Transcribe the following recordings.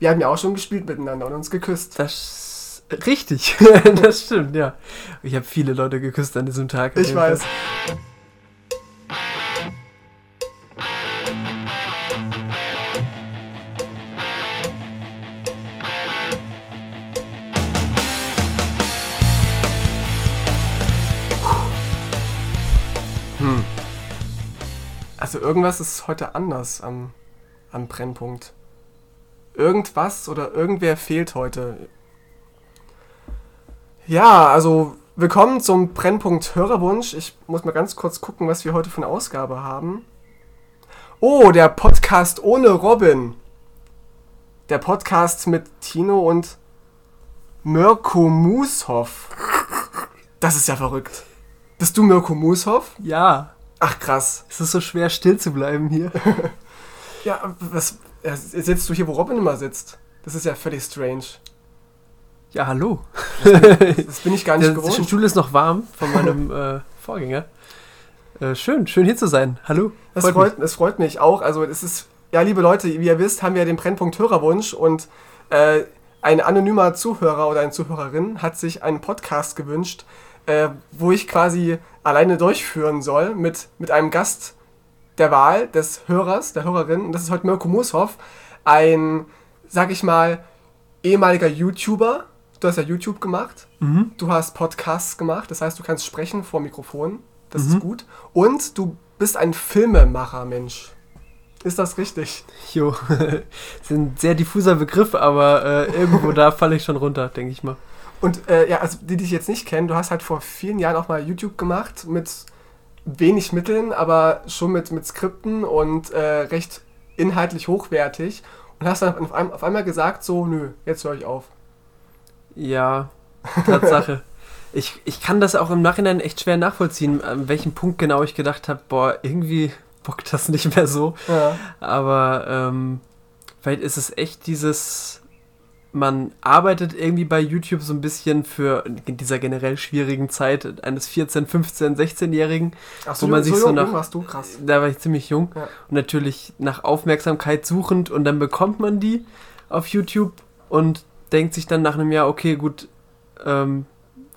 Wir haben ja auch schon gespielt miteinander und uns geküsst. Das richtig, das stimmt, ja. Ich habe viele Leute geküsst an diesem Tag. Ich weiß. Hm. Also irgendwas ist heute anders am, am Brennpunkt. Irgendwas oder irgendwer fehlt heute. Ja, also willkommen zum Brennpunkt Hörerwunsch. Ich muss mal ganz kurz gucken, was wir heute für eine Ausgabe haben. Oh, der Podcast ohne Robin. Der Podcast mit Tino und Mirko Mushoff. Das ist ja verrückt. Bist du Mirko Mushoff? Ja. Ach krass. Es ist so schwer still zu bleiben hier. ja, was sitzt du hier, wo Robin immer sitzt? Das ist ja völlig strange. Ja, hallo. Das bin ich gar nicht Der gewohnt. Stuhl ist noch warm von meinem äh, Vorgänger. Äh, schön, schön hier zu sein. Hallo. Das Freut freut, das freut mich auch. Also es ist, ja, liebe Leute, wie ihr wisst, haben wir den Brennpunkt Hörerwunsch und äh, ein anonymer Zuhörer oder eine Zuhörerin hat sich einen Podcast gewünscht, äh, wo ich quasi alleine durchführen soll mit, mit einem Gast der Wahl des Hörers, der Hörerin. Und das ist heute Mirko Mushoff, ein, sag ich mal, ehemaliger YouTuber. Du hast ja YouTube gemacht. Mhm. Du hast Podcasts gemacht, das heißt, du kannst sprechen vor Mikrofon. Das Mhm. ist gut. Und du bist ein Filmemacher, Mensch. Ist das richtig? Jo, ist ein sehr diffuser Begriff, aber äh, irgendwo da falle ich schon runter, denke ich mal. Und äh, ja, also die, die dich jetzt nicht kennen, du hast halt vor vielen Jahren auch mal YouTube gemacht mit wenig Mitteln, aber schon mit, mit Skripten und äh, recht inhaltlich hochwertig. Und hast dann auf, ein, auf einmal gesagt, so, nö, jetzt höre ich auf. Ja, Tatsache. ich, ich kann das auch im Nachhinein echt schwer nachvollziehen, an welchem Punkt genau ich gedacht habe, boah, irgendwie bockt das nicht mehr so. Ja. Aber ähm, vielleicht ist es echt dieses, man arbeitet irgendwie bei YouTube so ein bisschen für in dieser generell schwierigen Zeit eines 14, 15, 16-Jährigen. Ach Wo man sich so jung nach- warst du krass. Da war ich ziemlich jung Ja. und natürlich nach Aufmerksamkeit suchend und dann bekommt man die auf YouTube und denkt sich dann nach einem Jahr, okay, gut, ähm,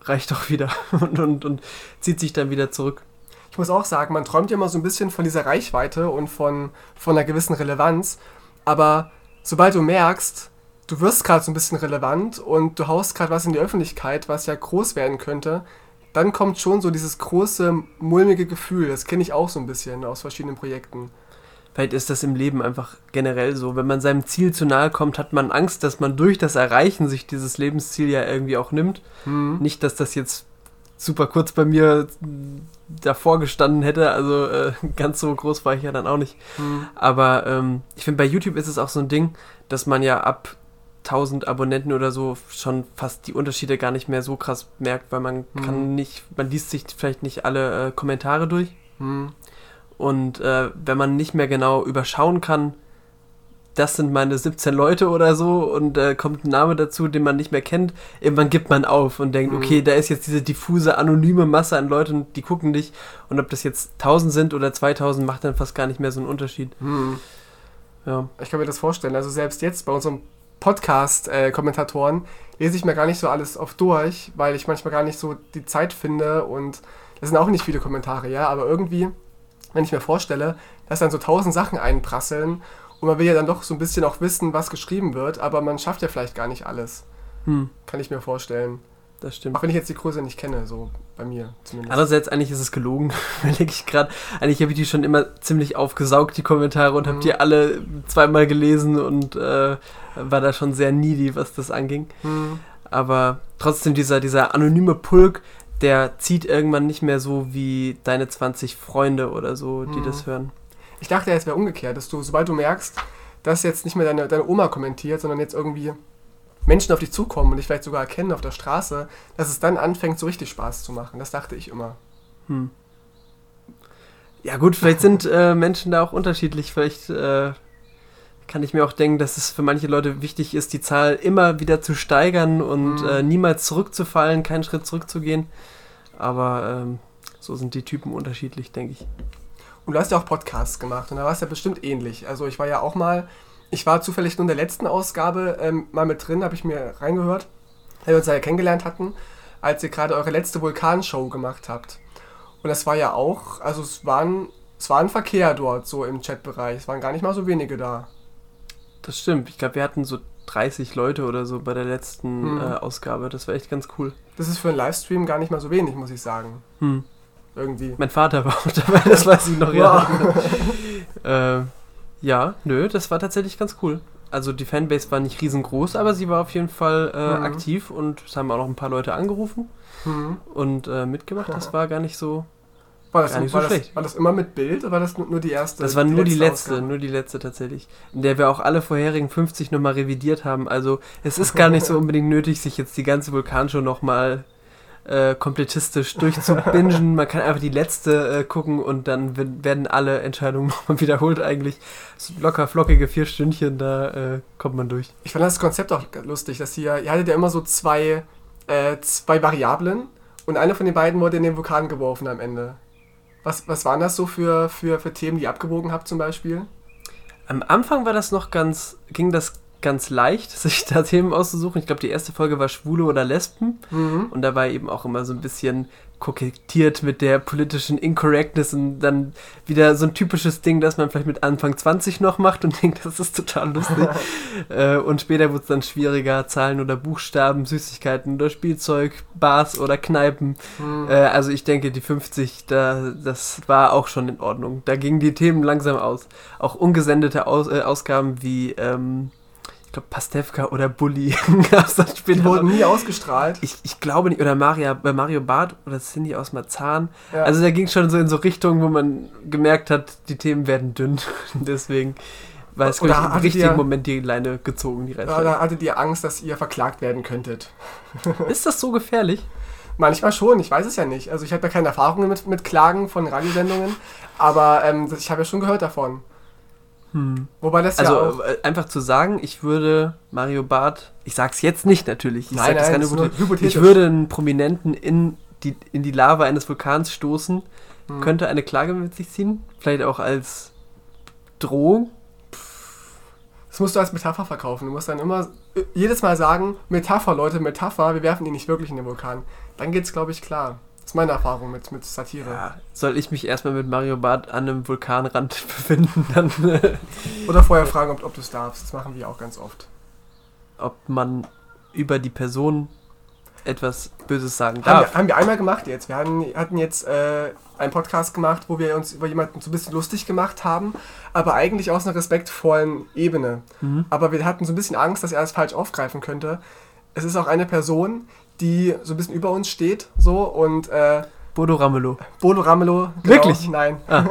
reicht doch wieder und, und, und zieht sich dann wieder zurück. Ich muss auch sagen, man träumt ja immer so ein bisschen von dieser Reichweite und von, von einer gewissen Relevanz. Aber sobald du merkst, du wirst gerade so ein bisschen relevant und du haust gerade was in die Öffentlichkeit, was ja groß werden könnte, dann kommt schon so dieses große, mulmige Gefühl. Das kenne ich auch so ein bisschen aus verschiedenen Projekten. Vielleicht ist das im Leben einfach generell so. Wenn man seinem Ziel zu nahe kommt, hat man Angst, dass man durch das Erreichen sich dieses Lebensziel ja irgendwie auch nimmt. Hm. Nicht, dass das jetzt super kurz bei mir davor gestanden hätte, also äh, ganz so groß war ich ja dann auch nicht. Hm. Aber ähm, ich finde, bei YouTube ist es auch so ein Ding, dass man ja ab 1000 Abonnenten oder so schon fast die Unterschiede gar nicht mehr so krass merkt, weil man Mhm. kann nicht, man liest sich vielleicht nicht alle äh, Kommentare durch. Hm. Und äh, wenn man nicht mehr genau überschauen kann, das sind meine 17 Leute oder so und äh, kommt ein Name dazu, den man nicht mehr kennt, irgendwann gibt man auf und denkt, Mhm. okay, da ist jetzt diese diffuse, anonyme Masse an Leuten, die gucken dich und ob das jetzt 1000 sind oder 2000, macht dann fast gar nicht mehr so einen Unterschied. Hm. Ja. Ich kann mir das vorstellen. Also selbst jetzt bei unserem Podcast-Kommentatoren lese ich mir gar nicht so alles oft durch, weil ich manchmal gar nicht so die Zeit finde und das sind auch nicht viele Kommentare, ja, aber irgendwie, wenn ich mir vorstelle, dass dann so tausend Sachen einprasseln und man will ja dann doch so ein bisschen auch wissen, was geschrieben wird, aber man schafft ja vielleicht gar nicht alles. Hm, Kann ich mir vorstellen. Das stimmt. Auch wenn ich jetzt die Größe nicht kenne, so bei mir zumindest. Andererseits, eigentlich ist es gelogen, überlege ich gerade. Eigentlich habe ich die schon immer ziemlich aufgesaugt, die Kommentare, und habe Mhm. die alle zweimal gelesen und äh, war da schon sehr needy, was das anging. Hm. Aber trotzdem, dieser, dieser anonyme Pulk, der zieht irgendwann nicht mehr so wie deine 20 Freunde oder so, die Mhm. das hören. Ich dachte, es wäre umgekehrt, dass du, sobald du merkst, dass jetzt nicht mehr deine, deine Oma kommentiert, sondern jetzt irgendwie Menschen auf dich zukommen und dich vielleicht sogar erkennen auf der Straße, dass es dann anfängt, so richtig Spaß zu machen. Das dachte ich immer. Hm. Ja gut, vielleicht sind äh, Menschen da auch unterschiedlich. Vielleicht äh, kann ich mir auch denken, dass es für manche Leute wichtig ist, die Zahl immer wieder zu steigern und Mhm. äh, niemals zurückzufallen, keinen Schritt zurückzugehen. Aber ähm, so sind die Typen unterschiedlich, denke ich. Und du hast ja auch Podcasts gemacht und da war es ja bestimmt ähnlich. Also ich war ja auch mal Ich war zufällig nur in der letzten Ausgabe ähm, mal mit drin, habe ich mir reingehört, weil wir uns ja kennengelernt hatten, als ihr gerade eure letzte Vulkanshow gemacht habt. Und das war ja auch, also es waren, es war ein Verkehr dort so im Chatbereich. Es waren gar nicht mal so wenige da. Das stimmt. Ich glaube, wir hatten so 30 Leute oder so bei der letzten Hm. äh, Ausgabe. Das war echt ganz cool. Das ist für einen Livestream gar nicht mal so wenig, muss ich sagen. Hm. Irgendwie. Mein Vater war auch dabei, das weiß ich noch, ja. Wow. äh, ja, nö, das war tatsächlich ganz cool. Also die Fanbase war nicht riesengroß, aber sie war auf jeden Fall äh, Mhm. aktiv und es haben auch noch ein paar Leute angerufen Hm. und äh, mitgemacht. Das war gar nicht so. War, das, nicht war, so das, schlecht. war das immer mit Bild oder war das nur, die erste? Das war nur die letzte, Ausgabe? nur die letzte tatsächlich. In der wir auch alle vorherigen 50 nochmal revidiert haben. Also es ist gar nicht so unbedingt nötig, sich jetzt die ganze Vulkanshow nochmal äh, kompletistisch durchzubingen. Man kann einfach die letzte äh, gucken und dann werden alle Entscheidungen nochmal wiederholt eigentlich. So locker flockige vier Stündchen, da äh, kommt man durch. Ich fand das Konzept auch lustig, dass ihr, ihr hattet ja immer so zwei, äh, zwei Variablen und eine von den beiden wurde in den Vulkan geworfen am Ende. Was, was waren das so für, für, für Themen, die ihr abgewogen habt zum Beispiel? Am Anfang war das noch ganz, ging das ganz leicht, sich da Themen auszusuchen. Ich glaube, die erste Folge war Schwule oder Lesben. Mhm. Und da war eben auch immer so ein bisschen kokettiert mit der politischen Incorrectness und dann wieder so ein typisches Ding, das man vielleicht mit Anfang 20 noch macht und denkt, das ist total lustig. äh, und später wird es dann schwieriger, Zahlen oder Buchstaben, Süßigkeiten oder Spielzeug, Bars oder Kneipen. Mhm. Äh, also ich denke, die 50, da, das war auch schon in Ordnung. Da gingen die Themen langsam aus. Auch ungesendete aus, äh, Ausgaben wie, ähm, glaube, Pastewka oder Bully gab es dann später. Die wurden nie ausgestrahlt. Ich, ich glaube nicht, oder Maria, bei Mario Barth oder Cindy aus Marzahn. Ja. Also da ging schon so in so Richtungen, wo man gemerkt hat, die Themen werden dünn. Deswegen war es Oder ich, im richtigen ihr- Moment die Leine gezogen, die Reißleine. da hattet ihr Angst, dass ihr verklagt werden könntet? Ist das so gefährlich? Manchmal schon, ich weiß es ja nicht. Also ich habe ja keine Erfahrungen mit, mit Klagen von Radiosendungen, aber ähm, ich habe ja schon gehört davon. Hm. Wobei das ja Also auch... äh, einfach zu sagen, ich würde Mario Barth, ich sag's jetzt nicht natürlich, ich sag das nein, keine das ist gute, hypothetisch. ich würde einen Prominenten in die, in die Lava eines Vulkans stoßen, Hm. könnte eine Klage mit sich ziehen, vielleicht auch als Drohung. Das musst du als Metapher verkaufen. Du musst dann immer äh, jedes Mal sagen, Metapher, Leute, Metapher, wir werfen ihn nicht wirklich in den Vulkan. Dann geht's, glaube ich, klar. Das ist meine Erfahrung mit, mit Satire. Ja, soll ich mich erstmal mit Mario Barth an einem Vulkanrand befinden, dann äh, Oder vorher fragen, ob, ob du es darfst. Das machen wir auch ganz oft. ob man über die Person etwas Böses sagen Haben darf. wir, haben wir einmal gemacht jetzt. Wir hatten, hatten jetzt äh, einen Podcast gemacht, wo wir uns über jemanden so ein bisschen lustig gemacht haben, aber eigentlich aus einer respektvollen Ebene. Mhm. Aber wir hatten so ein bisschen Angst, dass er es falsch aufgreifen könnte. Es ist auch eine Person, die so ein bisschen über uns steht, so und äh, Bodo Ramelow. Bodo Ramelow. Wirklich? Nein. Ah.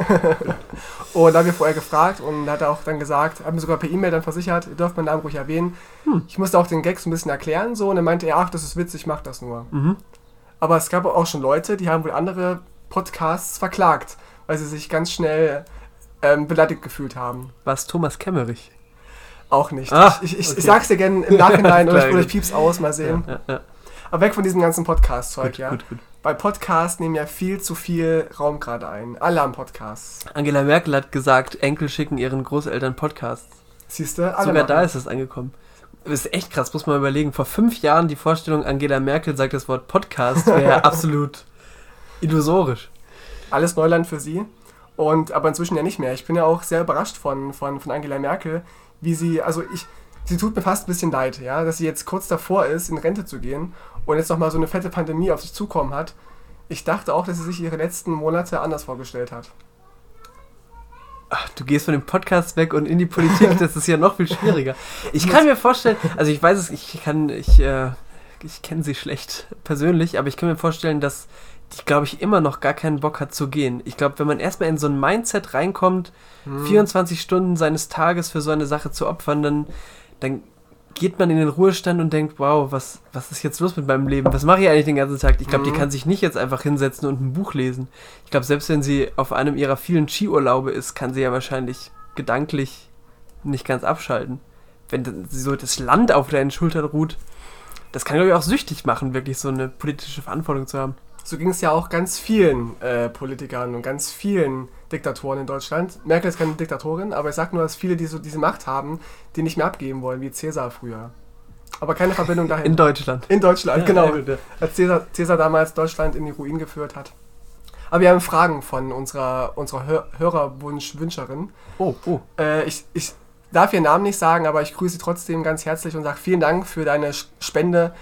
und da haben wir vorher gefragt und hat er auch dann gesagt, haben wir sogar per E-Mail dann versichert, ihr dürft meinen Namen ruhig erwähnen. Hm. Ich musste auch den Gag so ein bisschen erklären so und dann meinte er, ach, das ist witzig, ich mach das nur. Mhm. Aber es gab auch schon Leute, die haben wohl andere Podcasts verklagt, weil sie sich ganz schnell ähm, beleidigt gefühlt haben. War es Thomas Kemmerich? Auch nicht. Ah, ich, ich, okay. ich sag's dir gerne im Nachhinein oder ich, oder ich piep's aus, mal sehen. Ja, ja, Aber weg von diesem ganzen Podcast-Zeug, gut, ja. gut, gut. Bei Podcasts nehmen ja viel zu viel Raum gerade ein. Alle haben Podcasts. Angela Merkel hat gesagt, Enkel schicken ihren Großeltern Podcasts. Siehst du? Sogar da machen. ist es angekommen. Das ist echt krass, muss man überlegen. Vor fünf Jahren die Vorstellung, Angela Merkel sagt das Wort Podcast, wäre absolut illusorisch. Alles Neuland für sie. Und aber inzwischen ja nicht mehr. Ich bin ja auch sehr überrascht von, von, von Angela Merkel, wie sie, also ich, sie tut mir fast ein bisschen leid, ja, dass sie jetzt kurz davor ist, in Rente zu gehen und jetzt nochmal so eine fette Pandemie auf sich zukommen hat. Ich dachte auch, dass sie sich ihre letzten Monate anders vorgestellt hat. Ach, du gehst von dem Podcast weg und in die Politik, das ist ja noch viel schwieriger. Ich kann mir vorstellen, also ich weiß es, ich kann, ich, äh, ich kenne sie schlecht persönlich, aber ich kann mir vorstellen, dass die, glaube ich, immer noch gar keinen Bock hat zu gehen. Ich glaube, wenn man erstmal in so ein Mindset reinkommt, Hm. 24 Stunden seines Tages für so eine Sache zu opfern, dann, dann geht man in den Ruhestand und denkt, wow, was, was ist jetzt los mit meinem Leben? Was mache ich eigentlich den ganzen Tag? Ich glaube, die Mhm. kann sich nicht jetzt einfach hinsetzen und ein Buch lesen. Ich glaube, selbst wenn sie auf einem ihrer vielen Skiurlaube ist, kann sie ja wahrscheinlich gedanklich nicht ganz abschalten. Wenn so das Land auf deinen Schultern ruht, das kann, glaube ich, auch süchtig machen, wirklich so eine politische Verantwortung zu haben. so ging es ja auch ganz vielen äh, Politikern und ganz vielen Diktatoren in Deutschland. Merkel ist keine Diktatorin, aber ich sag nur, dass viele, die so diese Macht haben, die nicht mehr abgeben wollen, wie Cäsar früher. Aber keine Verbindung dahin. In Deutschland. In Deutschland, Ja, genau. ja. Als Cäsar, Cäsar damals Deutschland in die Ruin geführt hat. Aber wir haben Fragen von unserer, unserer Hör Hörerwunsch-Wünscherin. Oh, oh. Äh, ich, ich darf ihren Namen nicht sagen, aber ich grüße sie trotzdem ganz herzlich und sage vielen Dank für deine Spende.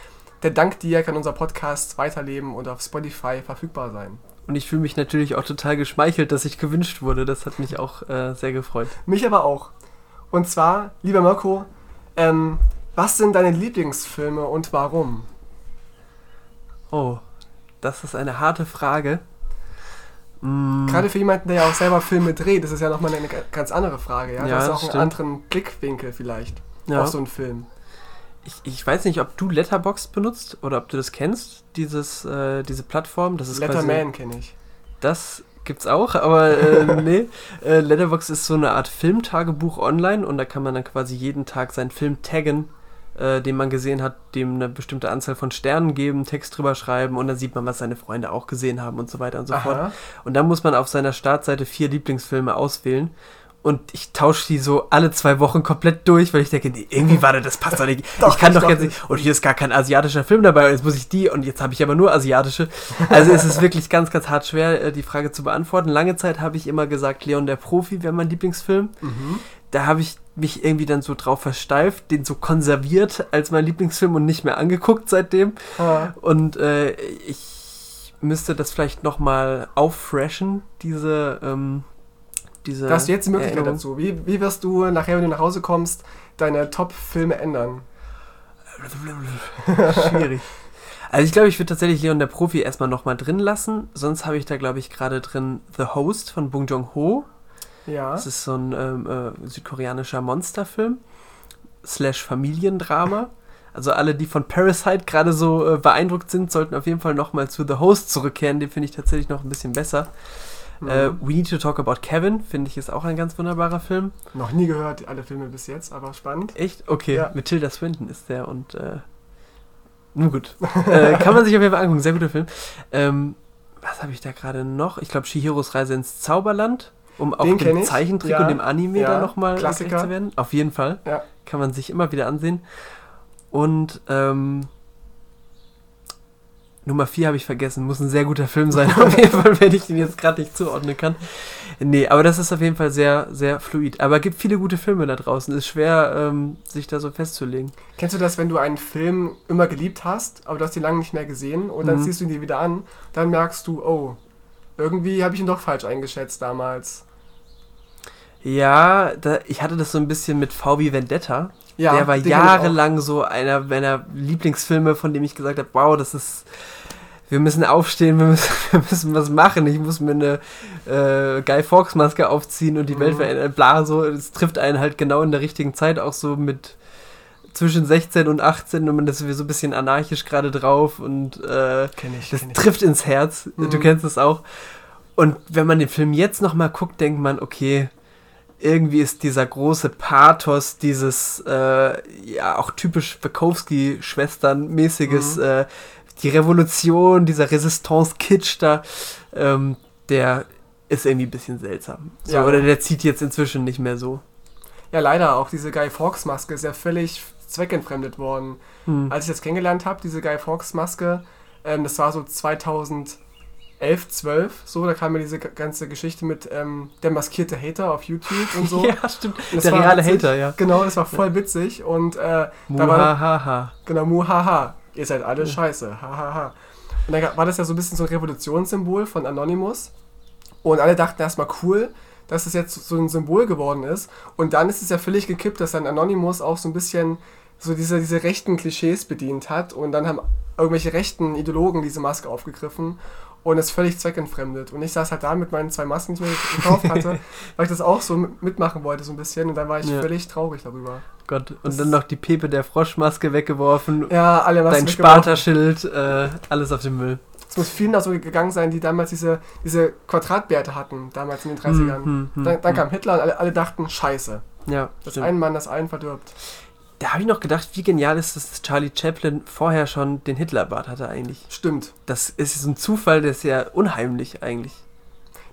Der Dank dir kann unser Podcast weiterleben und auf Spotify verfügbar sein. Und ich fühle mich natürlich auch total geschmeichelt, dass ich gewünscht wurde. Das hat mich auch äh, sehr gefreut. Mich aber auch. Und zwar, lieber Mirko, ähm, was sind deine Lieblingsfilme und warum? Oh, das ist eine harte Frage. Mm, Gerade für jemanden, der ja auch selber Filme dreht, ist es ja nochmal eine ga- ganz andere Frage. Ja, Ja, das ist auch einen stimmt. anderen Blickwinkel vielleicht ja. auf so einen Film. Ich, ich weiß nicht, ob du Letterboxd benutzt oder ob du das kennst, dieses, äh, diese Plattform. Das ist Letterman kenne ich. Das gibt's auch, aber äh, nee. Äh, Letterboxd ist so eine Art Filmtagebuch online und da kann man dann quasi jeden Tag seinen Film taggen, äh, den man gesehen hat, dem eine bestimmte Anzahl von Sternen geben, Text drüber schreiben und dann sieht man, was seine Freunde auch gesehen haben und so weiter und so fort. Aha. Und dann muss man auf seiner Startseite vier Lieblingsfilme auswählen. Und ich tausche die so alle zwei Wochen komplett durch, weil ich denke, nee, irgendwie war das, das passt doch nicht. Doch, ich kann doch doch jetzt nicht. Und hier ist gar kein asiatischer Film dabei. Und jetzt muss ich die und jetzt habe ich aber nur asiatische. Also es ist wirklich ganz, ganz hart schwer, äh, die Frage zu beantworten. Lange Zeit habe ich immer gesagt, Leon der Profi wäre mein Lieblingsfilm. Mhm. Da habe ich mich irgendwie dann so drauf versteift, den so konserviert als mein Lieblingsfilm und nicht mehr angeguckt seitdem. Ah, Und äh, ich müsste das vielleicht nochmal auffreshen, diese, ähm, diese. Da hast du jetzt die Möglichkeit Erinnerung. dazu. Wie, wie wirst du nachher, wenn du nach Hause kommst, deine Top-Filme ändern? Schwierig. Also ich glaube, ich würde tatsächlich Leon der Profi erstmal nochmal drin lassen. Sonst habe ich da, glaube ich, gerade drin The Host von Bong Joon-ho. Ja. Das ist so ein ähm, äh, südkoreanischer Monsterfilm. Slash Familiendrama. Also alle, die von Parasite gerade so äh, beeindruckt sind, sollten auf jeden Fall nochmal zu The Host zurückkehren. Den finde ich tatsächlich noch ein bisschen besser. Mhm. Äh, We Need to Talk About Kevin, finde ich, ist auch ein ganz wunderbarer Film. Noch nie gehört, alle Filme bis jetzt, aber spannend. Echt? Okay, Ja. mit Tilda Swinton ist der und äh, nun gut. äh, kann man sich auf jeden Fall angucken, sehr guter Film. Ähm, was habe ich da gerade noch? Ich glaube, Shihiros Reise ins Zauberland, um auch dem ich. Zeichentrick Ja. und dem Anime Ja. da nochmal gerecht zu werden. Auf jeden Fall. Ja. Kann man sich immer wieder ansehen. Und ähm, Nummer 4 habe ich vergessen. Muss ein sehr guter Film sein, auf jeden Fall, wenn ich den jetzt gerade nicht zuordnen kann. Nee, aber das ist auf jeden Fall sehr, sehr fluid. Aber es gibt viele gute Filme da draußen. Ist schwer, ähm, sich da so festzulegen. Kennst du das, wenn du einen Film immer geliebt hast, aber du hast ihn lange nicht mehr gesehen und dann Mhm. ziehst du ihn dir wieder an, dann merkst du, oh, irgendwie habe ich ihn doch falsch eingeschätzt damals. Ja, da, ich hatte das so ein bisschen mit VW Vendetta. Ja, der war jahrelang so einer meiner Lieblingsfilme, von dem ich gesagt habe, wow, das ist, wir müssen aufstehen, wir müssen, wir müssen was machen, ich muss mir eine äh, Guy Fawkes Maske aufziehen und die Welt Mhm. verändern, bla, so, es trifft einen halt genau in der richtigen Zeit, auch so mit zwischen 16 und 18 und man ist so ein bisschen anarchisch gerade drauf und äh, Kenn ich, das trifft ins Herz. Mhm. Du kennst es auch. Und wenn man den Film jetzt nochmal guckt, denkt man, okay, irgendwie ist dieser große Pathos, dieses, äh, ja, auch typisch Bukowski-Schwestern-mäßiges, Mhm. äh, die Revolution, dieser Resistance-Kitsch da, ähm, der ist irgendwie ein bisschen seltsam. So, Ja. Oder der zieht jetzt inzwischen nicht mehr so. Ja, leider, auch diese Guy Fawkes Maske ist ja völlig zweckentfremdet worden. Hm. Als ich das kennengelernt habe, diese Guy Fawkes Maske, ähm, das war so 2011, 12, so, da kam mir diese ganze Geschichte mit ähm, der maskierte Hater auf YouTube und so. Ja, stimmt. Und Der reale witzig. Hater, ja. Genau, das war voll witzig und äh, da war, genau, muhaha, ihr seid alle scheiße, hahaha. Und dann war das ja so ein bisschen so ein Revolutionssymbol von Anonymous und alle dachten erstmal cool, dass es jetzt so ein Symbol geworden ist und dann ist es ja völlig gekippt, dass dann Anonymous auch so ein bisschen so diese, diese rechten Klischees bedient hat und dann haben irgendwelche rechten Ideologen diese Maske aufgegriffen und es völlig zweckentfremdet. Und ich saß halt da mit meinen zwei Masken, die ich mir gekauft hatte, weil ich das auch so mitmachen wollte, so ein bisschen. Und dann war ich Ja. völlig traurig darüber. Gott. Und Das dann ist- noch die Pepe der Froschmaske weggeworfen. Ja, alle Masken Dein. Sparta-Schild, äh, alles auf den Müll. Es muss vielen auch so gegangen sein, die damals diese, diese Quadratbärte hatten, damals in den 30ern. Hm, hm, dann, dann hm. kam Hitler und alle, alle dachten, scheiße. Ja, Das stimmt. ein Mann, das einen verdirbt. Da habe ich noch gedacht, wie genial ist es, dass Charlie Chaplin vorher schon den Hitlerbart hatte eigentlich. Stimmt. Das ist so ein Zufall, der ist ja unheimlich eigentlich.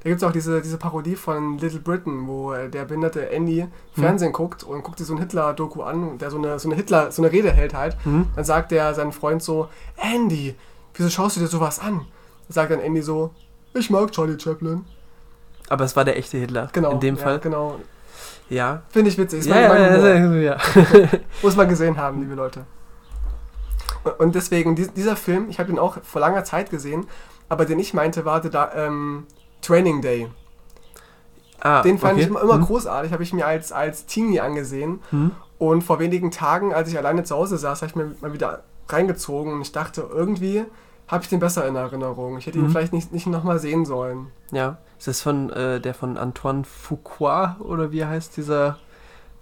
Da gibt es auch diese, diese Parodie von Little Britain, wo äh, der behinderte Andy Fernsehen guckt und guckt sich so ein Hitler-Doku an, und der so eine, so eine Hitler, so eine Rede hält halt. Mhm. Dann sagt der seinem Freund so, Andy, wieso schaust du dir sowas an? Dann sagt dann Andy so, ich mag Charlie Chaplin. Aber es war der echte Hitler. Genau. In dem ja, Fall. Genau. Ja. Finde ich witzig. Ist Ja, mein- mein Humor. ja, ja, ja. Muss man gesehen haben, liebe Leute. Und- deswegen, dies- dieser Film, ich habe ihn auch vor langer Zeit gesehen, aber den ich meinte, war der da, ähm, Training Day. Ah, Den fand okay. ich immer, immer Hm, großartig, habe ich mir als, als Teenie angesehen. hm. Und vor wenigen Tagen, als ich alleine zu Hause saß, habe ich mir mal wieder reingezogen und ich dachte, irgendwie habe ich den besser in Erinnerung. Ich hätte ihn Mhm. vielleicht nicht, nicht nochmal sehen sollen. Ja. Ist das von äh, der von Antoine Fuqua oder wie heißt dieser?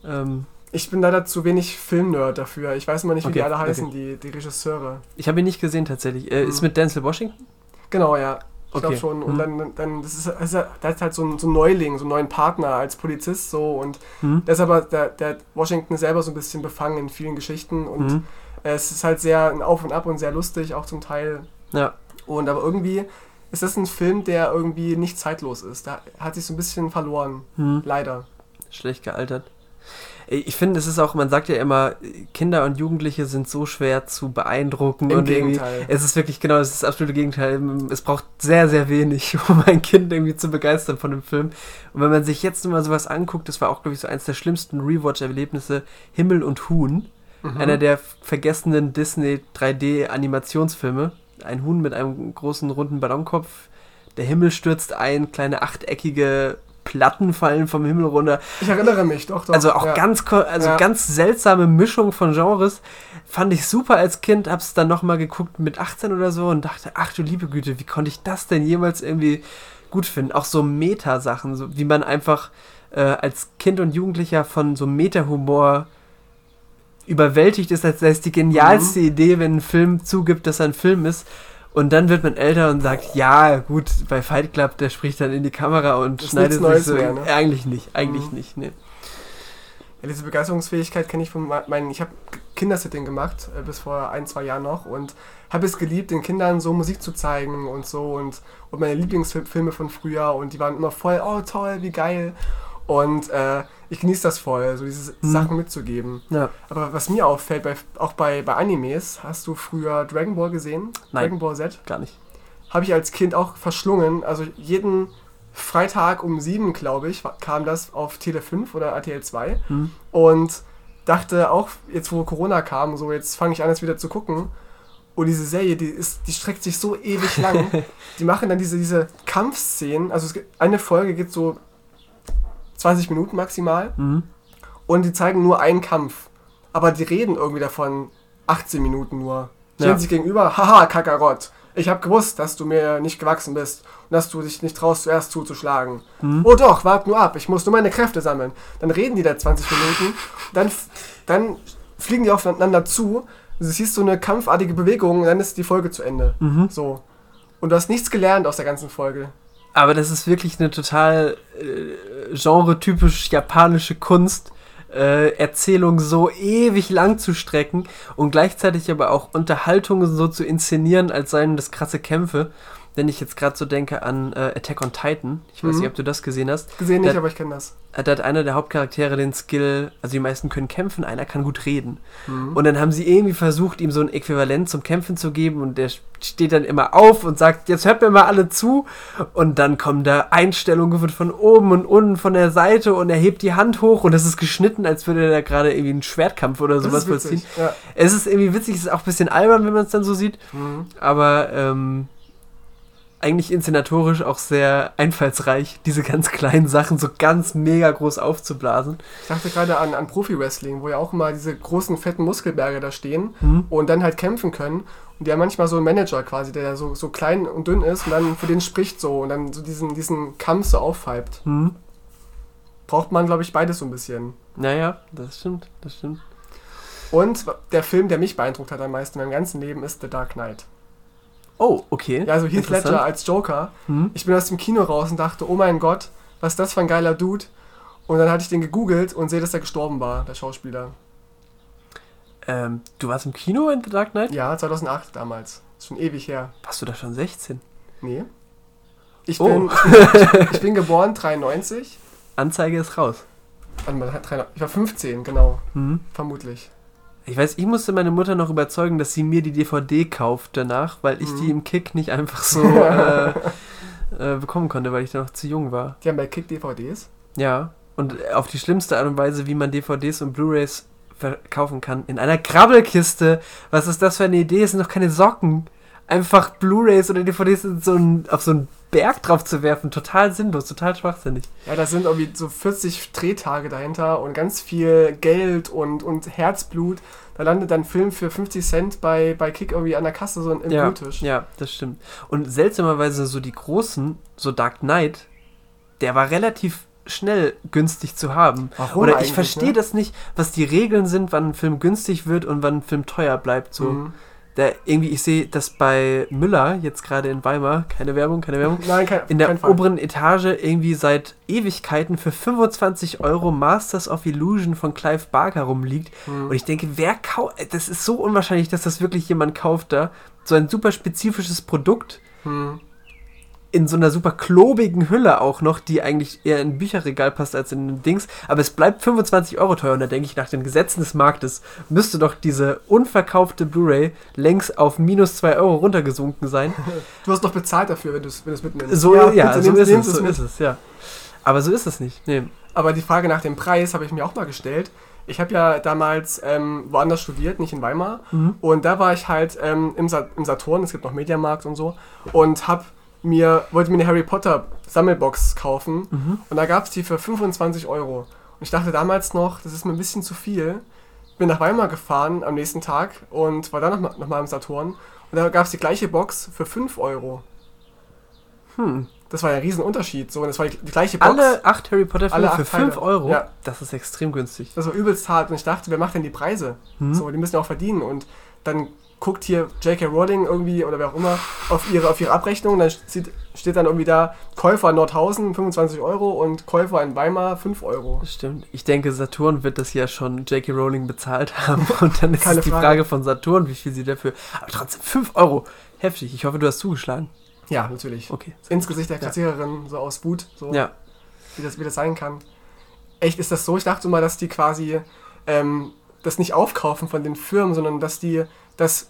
Ähm, Ich bin leider zu wenig Filmnerd dafür. Ich weiß immer nicht, wie Okay, die alle okay. heißen, die, die Regisseure. ich habe ihn nicht gesehen tatsächlich. Äh, Ist Mhm. mit Denzel Washington? Genau, ja. Ich glaube Okay. schon. Und Mhm. dann, dann das ist, das ist halt so ein, so ein Neuling, so einen neuen Partner als Polizist so. Und Hm? der ist aber, der, der Washington selber so ein bisschen befangen in vielen Geschichten. Und Hm? es ist halt sehr ein Auf und Ab und sehr lustig, auch zum Teil. Ja. Und aber irgendwie ist das ein Film, der irgendwie nicht zeitlos ist. Da hat sich so ein bisschen verloren. Hm? Leider. Schlecht gealtert. Ich finde, es ist auch, man sagt ja immer, Kinder und Jugendliche sind so schwer zu beeindrucken. Im und irgendwie- Gegenteil. Es ist wirklich genau das, ist das absolute Gegenteil. Es braucht sehr, sehr wenig, um ein Kind irgendwie zu begeistern von dem Film. Und wenn man sich jetzt mal sowas anguckt, das war auch, glaube ich, so eins der schlimmsten Rewatch-Erlebnisse, Himmel und Huhn. Mhm. Einer der vergessenen Disney 3D-Animationsfilme. Ein Huhn mit einem großen runden Ballonkopf. Der Himmel stürzt ein, kleine achteckige Platten fallen vom Himmel runter. Ich erinnere mich, doch, doch. Also auch ja. ganz, also Ja. ganz seltsame Mischung von Genres. Fand ich super als Kind, hab's dann nochmal geguckt mit 18 oder so und dachte, ach du liebe Güte, wie konnte ich das denn jemals irgendwie gut finden? Auch so Meta-Sachen, so wie man einfach äh, als Kind und Jugendlicher von so Meta-Humor überwältigt ist, als sei es die genialste Mhm. Idee, wenn ein Film zugibt, dass er ein Film ist. Und dann wird man älter und sagt, ja, gut, bei Fight Club, der spricht dann in die Kamera und Das schneidet sich so. Mehr, ne? Eigentlich nicht, eigentlich Mhm. nicht, ne. Ja, diese Begeisterungsfähigkeit kenne ich von me- meinen. Ich habe Kindersitting gemacht, äh, bis vor ein, zwei Jahren noch und habe es geliebt, den Kindern so Musik zu zeigen und so und, und meine Lieblingsfilme von früher und die waren immer voll, oh toll, wie geil. Und äh, ich genieße das voll, so diese Mhm. Sachen mitzugeben. Ja. Aber was mir auffällt, bei, auch bei, bei Animes, hast du früher Dragon Ball gesehen? Nein. Dragon Ball Z? Gar nicht. habe ich als Kind auch verschlungen. Also jeden Freitag um sieben, glaube ich, kam das auf Tele 5 oder RTL 2 Hm. und dachte auch, jetzt wo Corona kam, so jetzt fange ich an, es wieder zu gucken. Und diese Serie, die, ist, die streckt sich so ewig lang. die machen dann diese, diese Kampfszenen, also es gibt, eine Folge geht so 20 Minuten maximal Mhm. und die zeigen nur einen Kampf. Aber die reden irgendwie davon 18 Minuten nur. Stehen Ja. sich gegenüber, haha, Kakarott. Ich habe gewusst, dass du mir nicht gewachsen bist und dass du dich nicht traust, zuerst zuzuschlagen. Mhm. Oh doch, wart nur ab, ich muss nur meine Kräfte sammeln. Dann reden die da 20 Minuten, dann, dann fliegen die aufeinander zu, du siehst so eine kampfartige Bewegung und dann ist die Folge zu Ende. Mhm. So. Und du hast nichts gelernt aus der ganzen Folge. Aber das ist wirklich eine total äh, genretypisch japanische Kunst, äh, Erzählung so ewig lang zu strecken und gleichzeitig aber auch Unterhaltungen so zu inszenieren, als seien das krasse Kämpfe. Wenn ich jetzt gerade so denke an äh, Attack on Titan, ich weiß Mhm. nicht, ob du das gesehen hast, Gesehen nicht, Da- aber ich kenne das. äh, da hat einer der Hauptcharaktere den Skill, also die meisten können kämpfen, einer kann gut reden. Mhm. Und dann haben sie irgendwie versucht, ihm so ein Äquivalent zum Kämpfen zu geben und der steht dann immer auf und sagt, jetzt hört mir mal alle zu. Und dann kommen da Einstellungen von oben und unten von der Seite und er hebt die Hand hoch und es ist geschnitten, als würde er da gerade irgendwie einen Schwertkampf oder sowas vollziehen. Ja. Es ist irgendwie witzig, es ist auch ein bisschen albern, wenn man es dann so sieht, Mhm. aber ähm, eigentlich inszenatorisch auch sehr einfallsreich, diese ganz kleinen Sachen so ganz mega groß aufzublasen. Ich dachte gerade an, an Profi-Wrestling, wo ja auch immer diese großen, fetten Muskelberge da stehen Mhm. und dann halt kämpfen können. Und die haben manchmal so einen Manager quasi, der so, so klein und dünn ist und dann für den spricht so und dann so diesen, diesen Kampf so aufhypt. Mhm. Braucht man, glaube ich, beides so ein bisschen. Naja, das stimmt, das stimmt. Und der Film, der mich beeindruckt hat am meisten in meinem ganzen Leben, ist The Dark Knight. Oh, okay. Ja, also Heath. Ledger als Joker. Mhm. Ich bin aus dem Kino raus und dachte, oh mein Gott, was ist das für ein geiler Dude. Und dann hatte ich den gegoogelt und sehe, dass er gestorben war, der Schauspieler. Ähm, du warst im Kino in The Dark Knight? Ja, 2008 damals. Ist schon ewig her. Warst du da schon 16? Nee. Ich Oh. bin, ich, ich bin geboren 93. Anzeige ist raus. Warte mal, 93. Ich war 15, genau. Mhm. Vermutlich. Ich weiß, ich musste meine Mutter noch überzeugen, dass sie mir die DVD kauft danach, weil ich Mhm. die im Kick nicht einfach so äh, äh, bekommen konnte, weil ich da noch zu jung war. Die haben bei Kick DVDs. Ja. Und auf die schlimmste Art und Weise, wie man DVDs und Blu-rays verkaufen kann. In einer Krabbelkiste. Was ist das für eine Idee? Es sind doch keine Socken. Einfach Blu-rays oder DVDs in so ein, auf so einen Berg drauf zu werfen. Total sinnlos, total schwachsinnig. Ja, da sind irgendwie so 40 Drehtage dahinter und ganz viel Geld und, und Herzblut. Da landet dann ein Film für 50 Cent bei, bei Kick irgendwie an der Kasse so im ja, Blutisch. ja, das stimmt. Und seltsamerweise so die großen, so Dark Knight, der war relativ schnell günstig zu haben. Warum Oder ich verstehe ne? das nicht, was die Regeln sind, wann ein Film günstig wird und wann ein Film teuer bleibt. So. Mhm. Da irgendwie, ich sehe das bei Müller, jetzt gerade in Weimar, keine Werbung, keine Werbung, Nein, kein, in der oberen Etage irgendwie seit Ewigkeiten für 25 Euro Masters of Illusion von Clive Barker rumliegt. Mhm. Und ich denke, wer kauft, das ist so unwahrscheinlich, dass das wirklich jemand kauft da. So ein super spezifisches Produkt Mhm. In so einer super klobigen Hülle auch noch, die eigentlich eher in ein Bücherregal passt als in ein Dings. Aber es bleibt 25 Euro teuer. Und da denke ich, nach den Gesetzen des Marktes müsste doch diese unverkaufte Blu-ray längst auf minus 2 Euro runtergesunken sein. Du hast doch bezahlt dafür, wenn du es wenn du's mitnimmst. So, ja, bitte, so nimmst- ist es, so ist es, ja. Aber so ist es nicht. Nee. Aber die Frage nach dem Preis habe ich mir auch mal gestellt. Ich habe ja damals ähm, woanders studiert, nicht in Weimar. Mhm. Und da war ich halt ähm, im, Sa im Saturn, es gibt noch Mediamarkt und so. Und hab mir, wollte mir eine Harry Potter Sammelbox kaufen. Mhm. Und da gab es die für 25 Euro. Und ich dachte damals noch, das ist mir ein bisschen zu viel. Bin nach Weimar gefahren am nächsten Tag und war dann nochmal noch mal im Saturn. Und da gab es die gleiche Box für 5 Euro. Hm. Das war ja ein Riesenunterschied. So, und das war die, die gleiche Box. Alle acht Harry Potter Filme Alle für acht Teile. 5 Euro? Ja. Das ist extrem günstig. Das war übelst hart und ich dachte, wer macht denn die Preise? Hm? So, die müssen ja auch verdienen und dann guckt hier J.K. Rowling irgendwie oder wer auch immer auf ihre, auf ihre Abrechnung, dann sieht, steht dann irgendwie da Käufer in Nordhausen 25 Euro und Käufer in Weimar 5 Euro. Stimmt. Ich denke, Saturn wird das ja schon J.K. Rowling bezahlt haben. Und dann ist Keine es die Frage. Frage von Saturn, wie viel sie dafür. Aber trotzdem 5 Euro. Heftig. Ich hoffe, du hast zugeschlagen. Ja, natürlich. Okay. Ins Gesicht der Ja. Kassiererin, so aus Wut, so Ja. wie, das, wie das sein kann. Echt, ist das so? Ich dachte immer, dass die quasi ähm, das nicht aufkaufen von den Firmen, sondern dass die das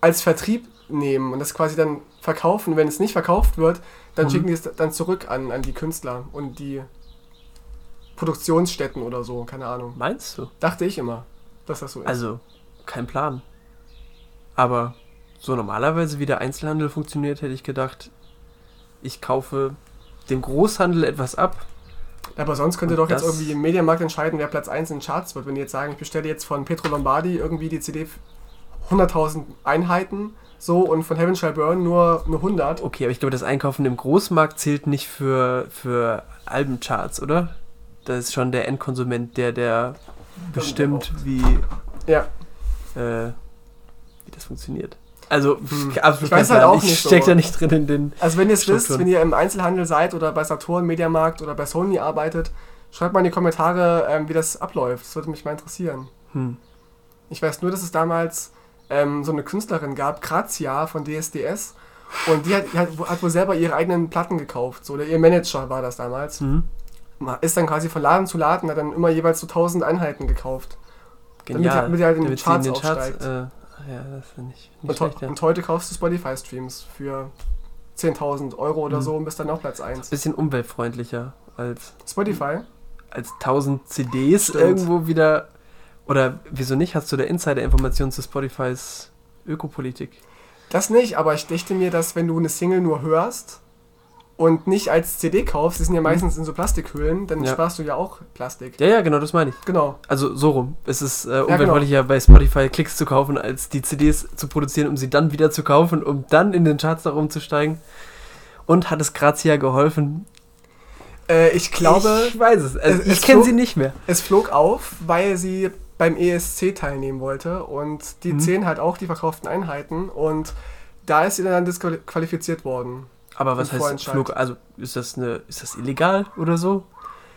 als Vertrieb nehmen und das quasi dann verkaufen. Wenn es nicht verkauft wird, dann Mhm. schicken die es dann zurück an, an die Künstler und die Produktionsstätten oder so, keine Ahnung. Meinst du? Dachte ich immer, dass das so ist. Also, kein Plan. Aber so normalerweise, wie der Einzelhandel funktioniert, hätte ich gedacht, ich kaufe dem Großhandel etwas ab. Aber sonst könnte doch jetzt irgendwie im Mediamarkt entscheiden, wer Platz 1 in den Charts wird. Wenn die jetzt sagen, ich bestelle jetzt von Petro Lombardi irgendwie die CD 100.000 Einheiten so und von Heaven Shall Burn nur, nur 100. Okay, aber ich glaube, das Einkaufen im Großmarkt zählt nicht für, für Albencharts, oder? Das ist schon der Endkonsument, der, der bestimmt, wie, Ja, äh, wie das funktioniert. Also, Hm. absolut Ich weiß halt auch nicht Ich so. da nicht drin in den. also wenn ihr es wisst, wenn ihr im Einzelhandel seid oder bei Saturn, Mediamarkt oder bei Sony arbeitet, schreibt mal in die Kommentare, ähm, wie das abläuft. Das würde mich mal interessieren. Hm. Ich weiß nur, dass es damals ähm, so eine Künstlerin gab, Grazia von DSDS. Und die hat, die hat, hat wohl selber ihre eigenen Platten gekauft. So, oder ihr Manager war das damals. Hm. ist dann quasi von Laden zu Laden, hat dann immer jeweils so 1000 Einheiten gekauft. Damit Genial. er- damit er halt in den Damit sie in Charts den Charts, aufsteigt. äh, ja, das ist nicht, nicht Und, schlecht, ja. und heute kaufst du Spotify-Streams für 10.000 Euro oder Mhm. so und bist dann auch Platz 1. Bisschen umweltfreundlicher als, Spotify? als 1000 CDs Stimmt. irgendwo wieder. Oder wieso nicht? Hast du da Insider-Informationen zu Spotifys Ökopolitik? Das nicht, aber ich dachte mir, dass wenn du eine Single nur hörst und nicht als CD kaufst, die sind ja meistens in so Plastikhüllen, dann Mhm. Ja. sparst du ja auch Plastik. Ja, ja, genau, das meine ich. Genau. Also so rum. Es ist äh, genau. umweltfreundlicher bei Spotify Klicks zu kaufen, als die CDs zu produzieren, um sie dann wieder zu kaufen, um dann in den Charts nach oben zu steigen. Und hat es Grazia geholfen? Äh, ich glaube, ich weiß es. Also ich kenne sie nicht mehr. es flog auf, weil sie beim ESC teilnehmen wollte und die Mhm. zählen halt auch die verkauften Einheiten und da ist sie dann disqualifiziert worden. Aber was heißt. Flug? Also ist das eine, ist das illegal oder so?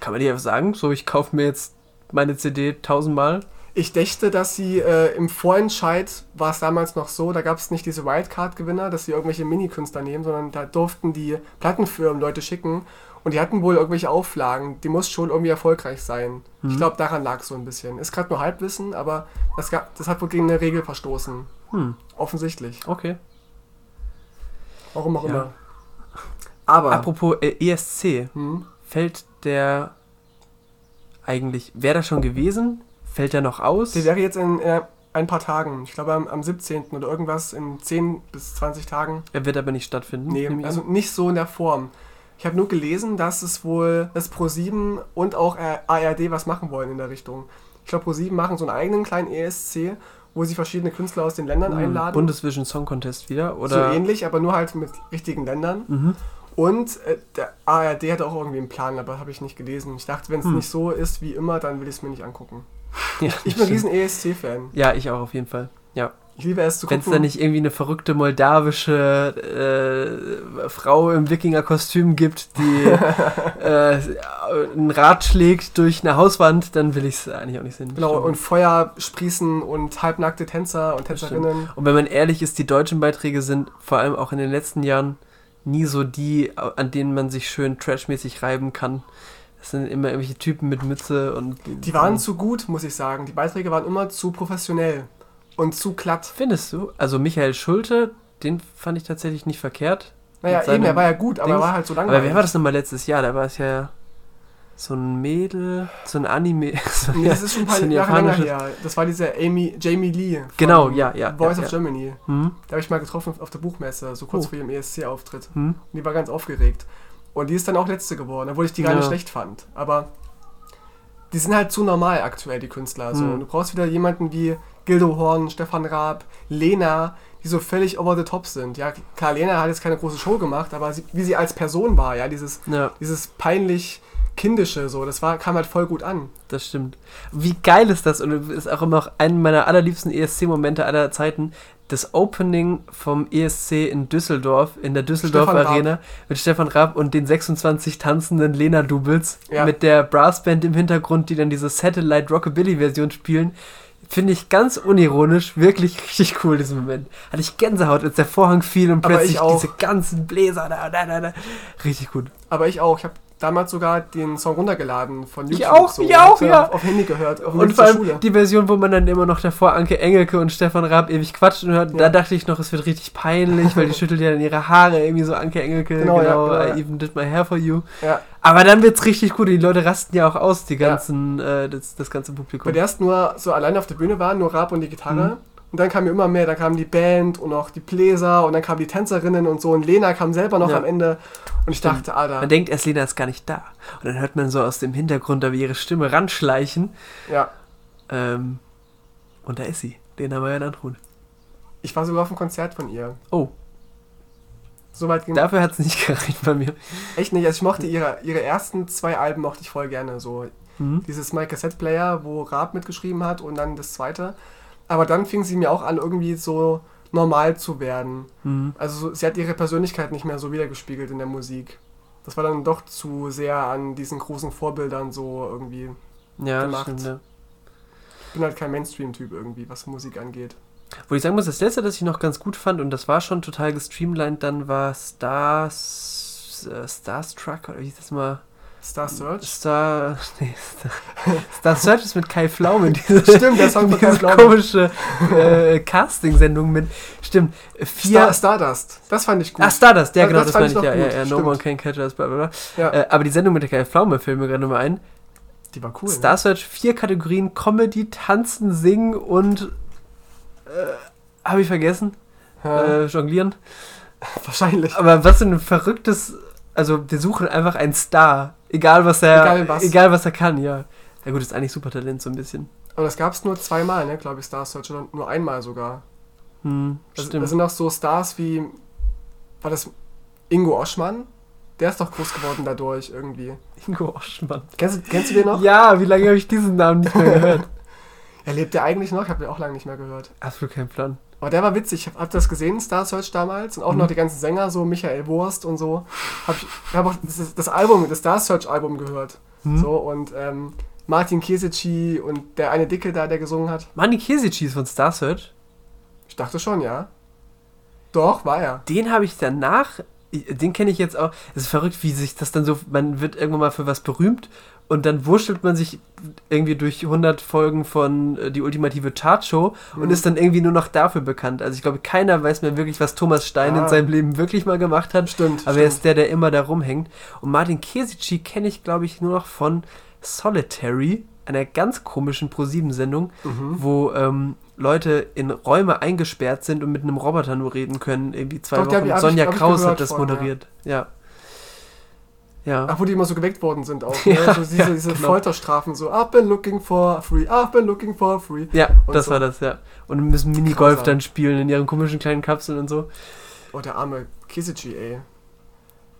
Kann man dir einfach sagen, so ich kaufe mir jetzt meine CD tausendmal? Ich dächte, dass sie äh, im Vorentscheid war es damals noch so, da gab es nicht diese Wildcard-Gewinner, dass sie irgendwelche Mini-Künstler nehmen, sondern da durften die Plattenfirmen Leute schicken und die hatten wohl irgendwelche Auflagen. Die muss schon irgendwie erfolgreich sein. Mhm. Ich glaube, daran lag es so ein bisschen. Ist gerade nur Halbwissen, aber das, gab, das hat wohl gegen eine Regel verstoßen. Hm, Offensichtlich. okay. Warum auch Ja. immer. Aber. Apropos äh, ESC, hm, fällt der eigentlich, wäre das schon gewesen? Fällt der noch aus? die wäre jetzt in äh, ein paar Tagen. Ich glaube am, am 17. oder irgendwas in 10 bis 20 Tagen. Er wird aber nicht stattfinden. Nee, also nicht so in der Form. Ich habe nur gelesen, dass es wohl, dass Pro7 und auch ARD was machen wollen in der Richtung. Ich glaube, Pro7 machen so einen eigenen kleinen ESC, wo sie verschiedene Künstler aus den Ländern Hm, einladen. Bundesvision Song Contest wieder, so oder? ähnlich, aber nur halt mit richtigen Ländern. Mhm. Und äh, der ARD hat auch irgendwie einen Plan, aber habe ich nicht gelesen. Ich dachte, wenn es Hm. nicht so ist wie immer, dann will ich es mir nicht angucken. Ja, Ich bin ein riesen ESC-Fan. Ja, ich auch auf jeden Fall. Ja. Ich liebe es zu Wenn es gucken. da nicht irgendwie eine verrückte moldawische äh, Frau im Wikinger-Kostüm gibt, die äh, ein Rad schlägt durch eine Hauswand, dann will ich es eigentlich auch nicht sehen. Genau, und Feuer sprießen und halbnackte Tänzer und Tänzerinnen. Und wenn man ehrlich ist, die deutschen Beiträge sind vor allem auch in den letzten Jahren nie so die, an denen man sich schön trashmäßig reiben kann. Das sind immer irgendwelche Typen mit Mütze und. Die waren zu gut, muss ich sagen. Die Beiträge waren immer zu professionell und zu glatt. Findest du? Also Michael Schulte, den fand ich tatsächlich nicht verkehrt. Naja, eben, er war ja gut, aber er war halt so Aber langweilig. wer war das nochmal letztes Jahr? Da war es ja so ein Mädel, so ein Anime. So, Nee, das ist schon ein paar so ein Jahre länger her. Das war diese Amy, Jamie Lee. Genau, ja, ja, Voice ja, of ja. Germany. Hm? Da habe ich mal getroffen auf der Buchmesse, so kurz Oh. vor ihrem ESC-Auftritt. Hm? Und die war ganz aufgeregt. Und die ist dann auch letzte geworden, obwohl ich die gar Ja. nicht schlecht fand. Aber die sind halt zu normal aktuell, die Künstler. So. Hm. Du brauchst wieder jemanden wie Gildo Horn, Stefan Raab, Lena, die so völlig over the top sind. Ja, klar, Lena hat jetzt keine große Show gemacht, aber sie, wie sie als Person war, ja, dieses, Ja, dieses peinlich kindische, so, das war, kam halt voll gut an. das stimmt. Wie geil ist das? Und ist auch immer noch ein meiner allerliebsten ESC-Momente aller Zeiten. Das Opening vom ESC in Düsseldorf, in der Düsseldorf Stefan Raab. Arena, mit Stefan Raab und den 26 tanzenden Lena-Doubles, Ja. mit der Brassband im Hintergrund, die dann diese Satellite Rockabilly-Version spielen. Finde ich ganz unironisch wirklich richtig cool, diesen Moment. Hatte ich Gänsehaut, als der Vorhang fiel und plötzlich diese ganzen Bläser da, da, da, da. Richtig gut. Aber ich auch, ich habe damals sogar den Song runtergeladen von Ich YouTube. auch, so. ich auch, ja. Auf, auf Handy gehört, auf Und vor allem Schule. die Version, wo man dann immer noch davor Anke Engelke und Stefan Raab ewig quatschen hört, Ja. da dachte ich noch, es wird richtig peinlich, weil die schüttelt ja dann ihre Haare, irgendwie so Anke Engelke, Genau, genau, ja, genau, I ja. even did my hair for you. Ja, Aber dann wird's richtig gut, die Leute rasten ja auch aus, die Ja. ganzen, äh, das, das ganze weil Publikum. die erst nur so alleine auf der Bühne waren, nur Raab und die Gitarre. Mhm. Und dann kam immer mehr, dann kam die Band und auch die Bläser und dann kamen die Tänzerinnen und so. Und Lena kam selber noch Ja. am Ende. Und ich dachte, Alter, Man denkt erst, Lena ist gar nicht da. Und dann hört man so aus dem Hintergrund da wie ihre Stimme ranschleichen. ja. Ähm, und da ist sie, Lena Meyer-Landrun. Ich war sogar auf einem Konzert von ihr. Oh, Soweit ging dafür hat's nicht gereicht bei mir. echt nicht. Also ich mochte ihre, ihre ersten zwei Alben mochte ich voll gerne. So Mhm. dieses My Cassette Player, wo Raab mitgeschrieben hat und dann das zweite. Aber dann fing sie mir auch an, irgendwie so normal zu werden. Mhm. Also so- sie hat ihre Persönlichkeit nicht mehr so wiedergespiegelt in der Musik. Das war dann doch zu sehr an diesen großen Vorbildern so irgendwie. Ja, Gemacht. stimmt, ja. Ich bin halt kein Mainstream-Typ irgendwie, was Musik angeht. Wo ich sagen muss, das letzte, das ich noch ganz gut fand, und das war schon total gestreamlined, dann war Stars, äh, Starstruck, oder wie hieß das mal? Star Search? Star, nee, Star, Star Search ist mit Kai Pflaume, diese, Stimmt, von Kai diese Pflaume. komische äh, Casting-Sendung mit, stimmt, vier, Star, Stardust. Das fand ich gut. Ah, Stardust, ja genau, das das, fand meine ich ja, ja, gut, ja, No stimmt. One Can Catch Us, bla bla bla. ja, Äh, aber die Sendung mit der Kai Pflaume fällt mir gerade nochmal ein. die war cool. Star Search, vier Kategorien, Comedy, Tanzen, Singen und, äh, habe ich vergessen? Ja, äh, Jonglieren. wahrscheinlich. Aber was für ein verrücktes. Also, wir suchen einfach einen Star. Egal was er. Egal was. egal was er kann, ja. Ja gut, ist eigentlich Supertalent so ein bisschen. Aber das gab es nur zweimal, ne, glaube ich, Star Search. Oder nur einmal sogar. Hm, Das, stimmt. das sind auch so Stars wie. War das Ingo Oschmann? Der ist doch groß geworden dadurch irgendwie. Ingo Oschmann. Kennst, du- kennst du den noch? Ja, wie lange habe ich diesen Namen nicht mehr gehört? Er lebt ja eigentlich noch, ich habe den auch lange nicht mehr gehört. Absolut kein Plan. Aber der war witzig. Ich habe hab das gesehen, Star Search damals. Und auch Mhm. noch die ganzen Sänger, so Michael Wurst und so. Hab ich hab auch das, das Album, das Star Search Album gehört. Hm? So, und ähm, Martin Kesici und der eine Dicke da, der gesungen hat. Manny Kesici ist von Star Search. Ich dachte schon, ja. Doch, war er. Den habe ich danach, den kenne ich jetzt auch. Es ist verrückt, wie sich das dann so, man wird irgendwann mal für was berühmt und dann wurschtelt man sich irgendwie durch 100 Folgen von äh, die ultimative Chartshow mhm. und ist dann irgendwie nur noch dafür bekannt. Also ich glaube, keiner weiß mehr wirklich, was Thomas Stein ah. in seinem Leben wirklich mal gemacht hat. Stimmt. Aber stimmt. er ist der, der immer da rumhängt. Und Martin Kesici kenne ich, glaube ich, nur noch von Solitary, einer ganz komischen Pro-7-Sendung, mhm. wo ähm, Leute in Räume eingesperrt sind und mit einem Roboter nur reden können, irgendwie zwei Doch, Wochen. Sonja Kraus hat das moderiert. Ja. ja. Ja. Ach, wo die immer so geweckt worden sind auch. Ne? Ja, so diese, ja, diese genau. Folterstrafen, so, I've been looking for free, I've been looking for free. Ja, und das so. war das, ja. Und müssen Minigolf dann spielen in ihren komischen kleinen Kapseln und so. Oh, der arme Kisici, ey.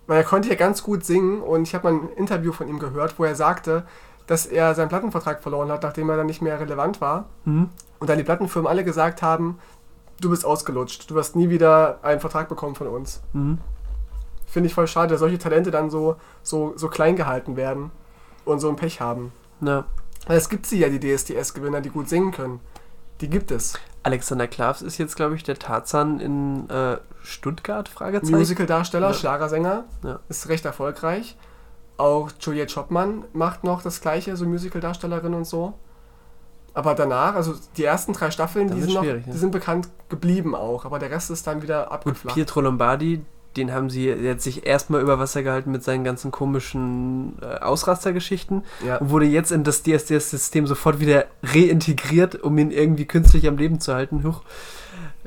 Weil er konnte ja ganz gut singen und ich habe mal ein Interview von ihm gehört, wo er sagte, dass er seinen Plattenvertrag verloren hat, nachdem er dann nicht mehr relevant war. Mhm. Und dann die Plattenfirmen alle gesagt haben, du bist ausgelutscht, du wirst nie wieder einen Vertrag bekommen von uns. Mhm finde ich voll schade, dass solche Talente dann so, so, so klein gehalten werden und so ein Pech haben. Ja. Weil es gibt sie ja, die DSDS-Gewinner, die gut singen können. Die gibt es. Alexander Klavs ist jetzt, glaube ich, der Tarzan in äh, Stuttgart, Fragezeichen. Musical-Darsteller, ja. Schlagersänger, ja. ist recht erfolgreich. Auch Juliette Schoppmann macht noch das gleiche, so Musical-Darstellerin und so. Aber danach, also die ersten drei Staffeln, die sind, noch, ja. die sind bekannt geblieben auch, aber der Rest ist dann wieder abgeflacht. Gut, Pietro Lombardi, den haben sie jetzt sich erstmal über Wasser gehalten mit seinen ganzen komischen äh, Ausrastergeschichten ja. und wurde jetzt in das DSDS-System sofort wieder reintegriert, um ihn irgendwie künstlich am Leben zu halten. Huch.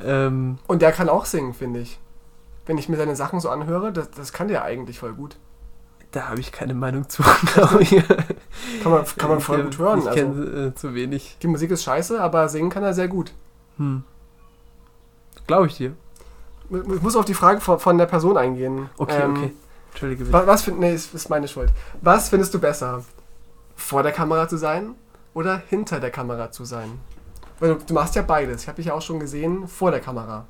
Ähm, und der kann auch singen, finde ich. Wenn ich mir seine Sachen so anhöre, das, das kann der eigentlich voll gut. Da habe ich keine Meinung zu. kann, man, kann man voll gut hören. Ich also, kenne äh, zu wenig. Die Musik ist scheiße, aber singen kann er sehr gut. Hm. Glaube ich dir ich muss auf die Frage von, von der Person eingehen. Okay, ähm, okay. Entschuldige bitte. Was, find, nee, ist, ist meine Schuld. Was findest du besser? Vor der Kamera zu sein oder hinter der Kamera zu sein? Weil du, du machst ja beides. Ich habe dich ja auch schon gesehen vor der Kamera.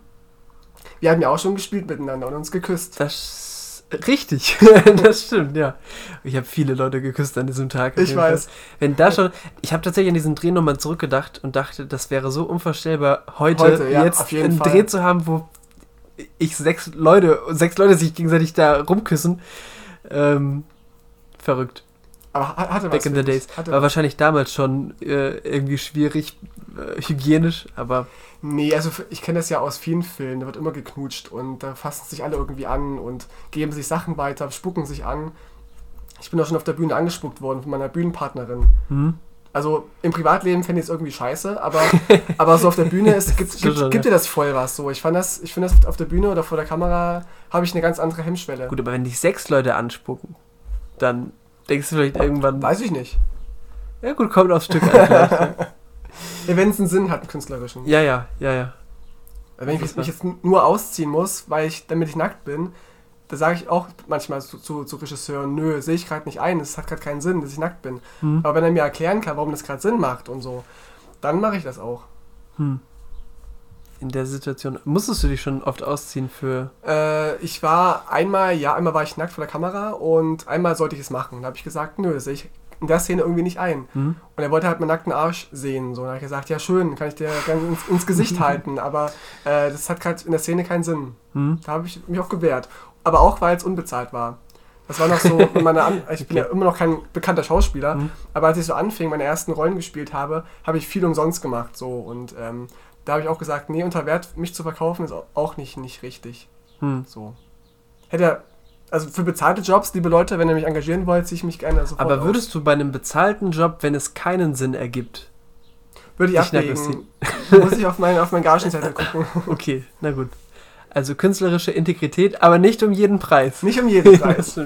Wir haben ja auch schon gespielt miteinander und uns geküsst. Das richtig, das stimmt, ja. Ich habe viele Leute geküsst an diesem Tag. Ich weiß. Wenn da schon, ich habe tatsächlich an diesen Dreh nochmal zurückgedacht und dachte, das wäre so unvorstellbar, heute, heute ja, jetzt einen Fall. Dreh zu haben, wo ich sechs Leute, sechs Leute sich gegenseitig da rumküssen. Ähm, verrückt. Aber hatte Back was in the days. Hatte War wahrscheinlich damals schon äh, irgendwie schwierig, äh, hygienisch, aber. Nee, also ich kenne das ja aus vielen Filmen, da wird immer geknutscht und da fassen sich alle irgendwie an und geben sich Sachen weiter, spucken sich an. Ich bin auch schon auf der Bühne angespuckt worden von meiner Bühnenpartnerin. Mhm. Also im Privatleben fände ich es irgendwie scheiße, aber, aber so auf der Bühne ist, gibt, gibt, gibt dir das voll was so. Ich fand das, ich finde das auf der Bühne oder vor der Kamera habe ich eine ganz andere Hemmschwelle. Gut, aber wenn dich sechs Leute anspucken, dann denkst du vielleicht irgendwann. Weiß ich nicht. Ja gut, kommt aufs Stück an. ja, wenn es einen Sinn hat, einen künstlerischen. Ja, ja, ja, ja. Wenn ich mich jetzt nur ausziehen muss, weil ich, damit ich nackt bin, da sage ich auch manchmal zu, zu, zu Regisseuren, nö, sehe ich gerade nicht ein, es hat gerade keinen Sinn, dass ich nackt bin. Hm. Aber wenn er mir erklären kann, warum das gerade Sinn macht und so, dann mache ich das auch. Hm. In der Situation, musstest du dich schon oft ausziehen für... Äh, ich war einmal, ja, einmal war ich nackt vor der Kamera und einmal sollte ich es machen. Da habe ich gesagt, nö, sehe ich in der Szene irgendwie nicht ein. Hm. Und er wollte halt meinen nackten Arsch sehen. So. Da habe ich gesagt, ja schön, kann ich dir ins, ins Gesicht halten, aber äh, das hat gerade in der Szene keinen Sinn. Hm. Da habe ich mich auch gewehrt aber auch weil es unbezahlt war. Das war noch so meine An ich bin ja immer noch kein bekannter Schauspieler, mhm. aber als ich so anfing, meine ersten Rollen gespielt habe, habe ich viel umsonst gemacht so und ähm, da habe ich auch gesagt, nee, unter Wert mich zu verkaufen ist auch nicht nicht richtig. Mhm. So. Hätte also für bezahlte Jobs, liebe Leute, wenn ihr mich engagieren wollt, ziehe ich mich gerne sofort Aber würdest aus. du bei einem bezahlten Job, wenn es keinen Sinn ergibt, würde ich, ich. Muss ich auf meinen auf meinen Gagenzettel gucken. okay, na gut. Also künstlerische Integrität, aber nicht um jeden Preis. Nicht um jeden Preis.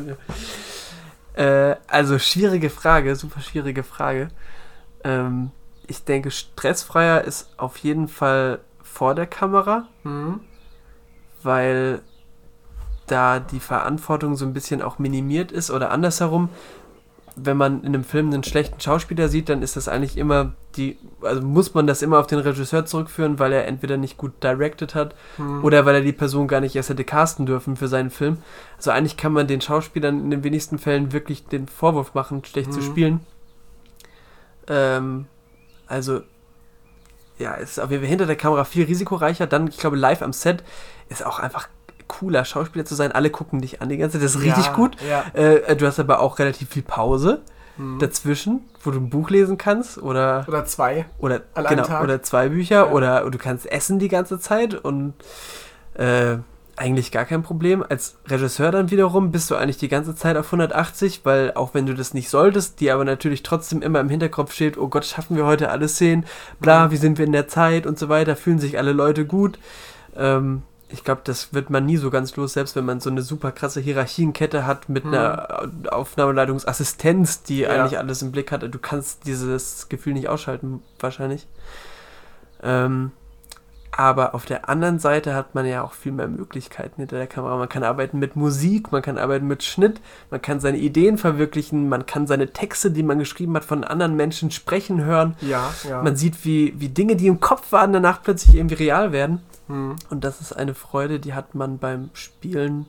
äh, also schwierige Frage, super schwierige Frage. Ähm, ich denke, stressfreier ist auf jeden Fall vor der Kamera, mhm. weil da die Verantwortung so ein bisschen auch minimiert ist oder andersherum, wenn man in einem Film einen schlechten Schauspieler sieht, dann ist das eigentlich immer die, also muss man das immer auf den Regisseur zurückführen, weil er entweder nicht gut directed hat hm. oder weil er die Person gar nicht erst hätte casten dürfen für seinen Film. Also eigentlich kann man den Schauspielern in den wenigsten Fällen wirklich den Vorwurf machen, schlecht hm. zu spielen. Ähm, also, ja, ist auf jeden Fall hinter der Kamera viel risikoreicher. Dann, ich glaube, live am Set ist auch einfach cooler, Schauspieler zu sein. Alle gucken dich an die ganze Zeit. Das ist richtig Ja, gut. ja. Äh, du hast aber auch relativ viel Pause Mhm. dazwischen, wo du ein Buch lesen kannst oder Oder zwei. oder An genau Tag. oder zwei Bücher Ja. oder du kannst essen die ganze Zeit und äh, eigentlich gar kein Problem. Als Regisseur dann wiederum bist du eigentlich die ganze Zeit auf 180, weil auch wenn du das nicht solltest, dir aber natürlich trotzdem immer im Hinterkopf steht, oh Gott, schaffen wir heute alle Szenen, bla, Mhm. wie sind wir in der Zeit und so weiter, fühlen sich alle Leute gut. Ähm, ich glaube, das wird man nie so ganz los, selbst wenn man so eine super krasse Hierarchienkette hat mit Mhm. einer Aufnahmeleitungsassistenz, die Ja. eigentlich alles im Blick hat. Du kannst dieses Gefühl nicht ausschalten, wahrscheinlich. Ähm, aber auf der anderen Seite hat man ja auch viel mehr Möglichkeiten hinter der Kamera. Man kann arbeiten mit Musik, man kann arbeiten mit Schnitt, man kann seine Ideen verwirklichen, man kann seine Texte, die man geschrieben hat, von anderen Menschen sprechen hören. Ja, ja. Man sieht, wie, wie Dinge, die im Kopf waren, danach plötzlich irgendwie real werden. Mhm. Und das ist eine Freude, die hat man beim Spielen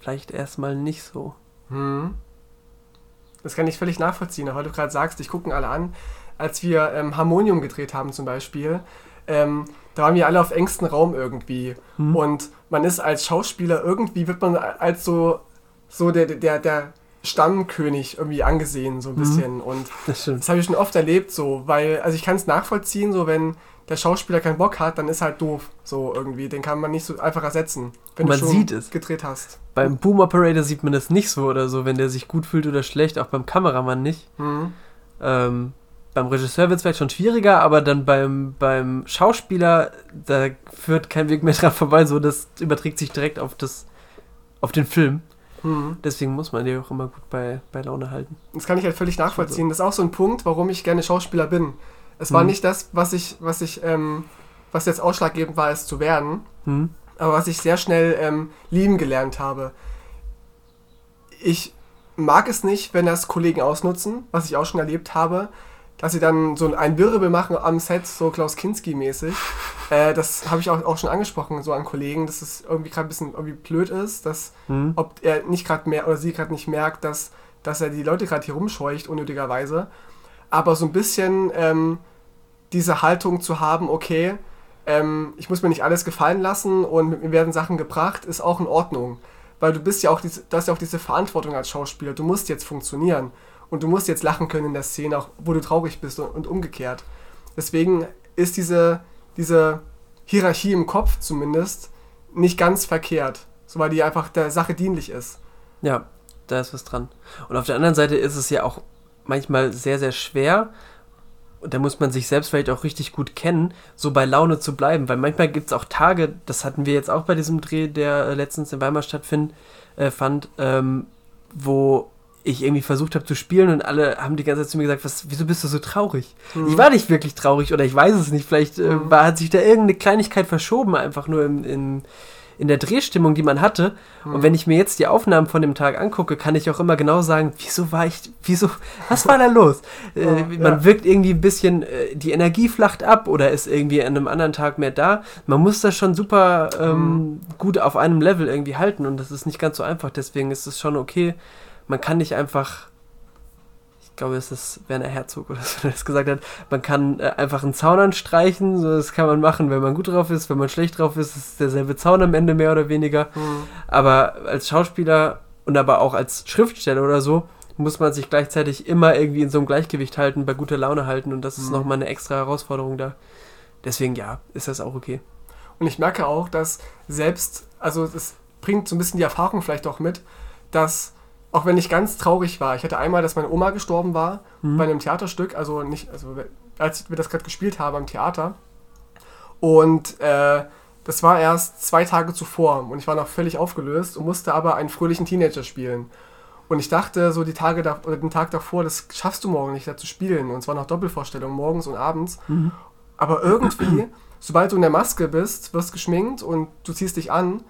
vielleicht erstmal nicht so. Mhm. Das kann ich völlig nachvollziehen, auch weil du gerade sagst, dich gucken alle an. Als wir ähm, Harmonium gedreht haben zum Beispiel, ähm, da waren wir alle auf engstem Raum irgendwie. Hm? Und man ist als Schauspieler irgendwie, wird man als so, so der, der, der Stammkönig irgendwie angesehen, so ein Mhm. bisschen. Und Das das habe ich schon oft erlebt, so, weil, also ich kann es nachvollziehen, so wenn der Schauspieler keinen Bock hat, dann ist halt doof, so irgendwie. Den kann man nicht so einfach ersetzen, wenn Man du schon sieht es. gedreht hast. Beim Boom Operator sieht man das nicht so oder so, wenn der sich gut fühlt oder schlecht, auch beim Kameramann nicht. Mhm. Ähm, beim Regisseur wird es vielleicht schon schwieriger, aber dann beim, beim Schauspieler, da führt kein Weg mehr dran vorbei, so das überträgt sich direkt auf das auf den Film. Mhm. Deswegen muss man die auch immer gut bei, bei Laune halten. Das kann ich halt völlig nachvollziehen. Das ist auch so ein Punkt, warum ich gerne Schauspieler bin. Es war Mhm. nicht das, was ich, was ich, ähm, was jetzt ausschlaggebend war, es zu werden, Hm? aber was ich sehr schnell ähm, lieben gelernt habe. Ich mag es nicht, wenn das Kollegen ausnutzen, was ich auch schon erlebt habe, dass sie dann so ein Wirbel machen am Set, so Klaus Kinski-mäßig. Äh, das habe ich auch, auch schon angesprochen, so an Kollegen, dass es irgendwie gerade ein bisschen irgendwie blöd ist, dass Hm? ob er nicht gerade mehr oder sie gerade nicht merkt, dass, dass er die Leute gerade hier rumscheucht, unnötigerweise. Aber so ein bisschen ähm, diese Haltung zu haben, okay, ähm, ich muss mir nicht alles gefallen lassen und mit mir werden Sachen gebracht, ist auch in Ordnung. Weil du bist ja auch diese, du hast ja auch diese Verantwortung als Schauspieler. Du musst jetzt funktionieren. Und du musst jetzt lachen können in der Szene, auch wo du traurig bist und, und umgekehrt. Deswegen ist diese, diese Hierarchie im Kopf zumindest nicht ganz verkehrt. So weil die einfach der Sache dienlich ist. Ja, da ist was dran. Und auf der anderen Seite ist es ja auch manchmal sehr, sehr schwer. Und da muss man sich selbst vielleicht auch richtig gut kennen, so bei Laune zu bleiben. Weil manchmal gibt es auch Tage, das hatten wir jetzt auch bei diesem Dreh, der äh, letztens in Weimar stattfand, äh, fand, ähm, wo ich irgendwie versucht habe zu spielen und alle haben die ganze Zeit zu mir gesagt, was, wieso bist du so traurig? Mhm. Ich war nicht wirklich traurig oder ich weiß es nicht. Vielleicht äh, Mhm. war, hat sich da irgendeine Kleinigkeit verschoben, einfach nur in, in, in der Drehstimmung, die man hatte. Mhm. Und wenn ich mir jetzt die Aufnahmen von dem Tag angucke, kann ich auch immer genau sagen, wieso war ich, wieso, was war da los? äh, Oh, man ja. wirkt irgendwie ein bisschen, äh, die Energie flacht ab oder ist irgendwie an einem anderen Tag mehr da. Man muss das schon super ähm, gut auf einem Level irgendwie halten und das ist nicht ganz so einfach. Deswegen ist es schon okay. Man kann nicht einfach ich glaube, es ist Werner Herzog oder so, der das gesagt hat, man kann äh, einfach einen Zaun anstreichen, so, das kann man machen, wenn man gut drauf ist, wenn man schlecht drauf ist, ist derselbe Zaun am Ende mehr oder weniger. Mhm. Aber als Schauspieler und aber auch als Schriftsteller oder so, muss man sich gleichzeitig immer irgendwie in so einem Gleichgewicht halten, bei guter Laune halten und das ist Mhm. nochmal eine extra Herausforderung da. Deswegen ja, ist das auch okay. Und ich merke auch, dass selbst, also es bringt so ein bisschen die Erfahrung vielleicht auch mit, dass auch wenn ich ganz traurig war, ich hatte einmal, dass meine Oma gestorben war Mhm. bei einem Theaterstück, also nicht, also als wir das gerade gespielt haben am Theater. Und äh, das war erst zwei Tage zuvor und ich war noch völlig aufgelöst und musste aber einen fröhlichen Teenager spielen. Und ich dachte, so die Tage da, oder den Tag davor, das schaffst du morgen nicht, da zu spielen. Und zwar noch Doppelvorstellung, morgens und abends. Mhm. Aber irgendwie, sobald du in der Maske bist, wirst geschminkt und du ziehst dich an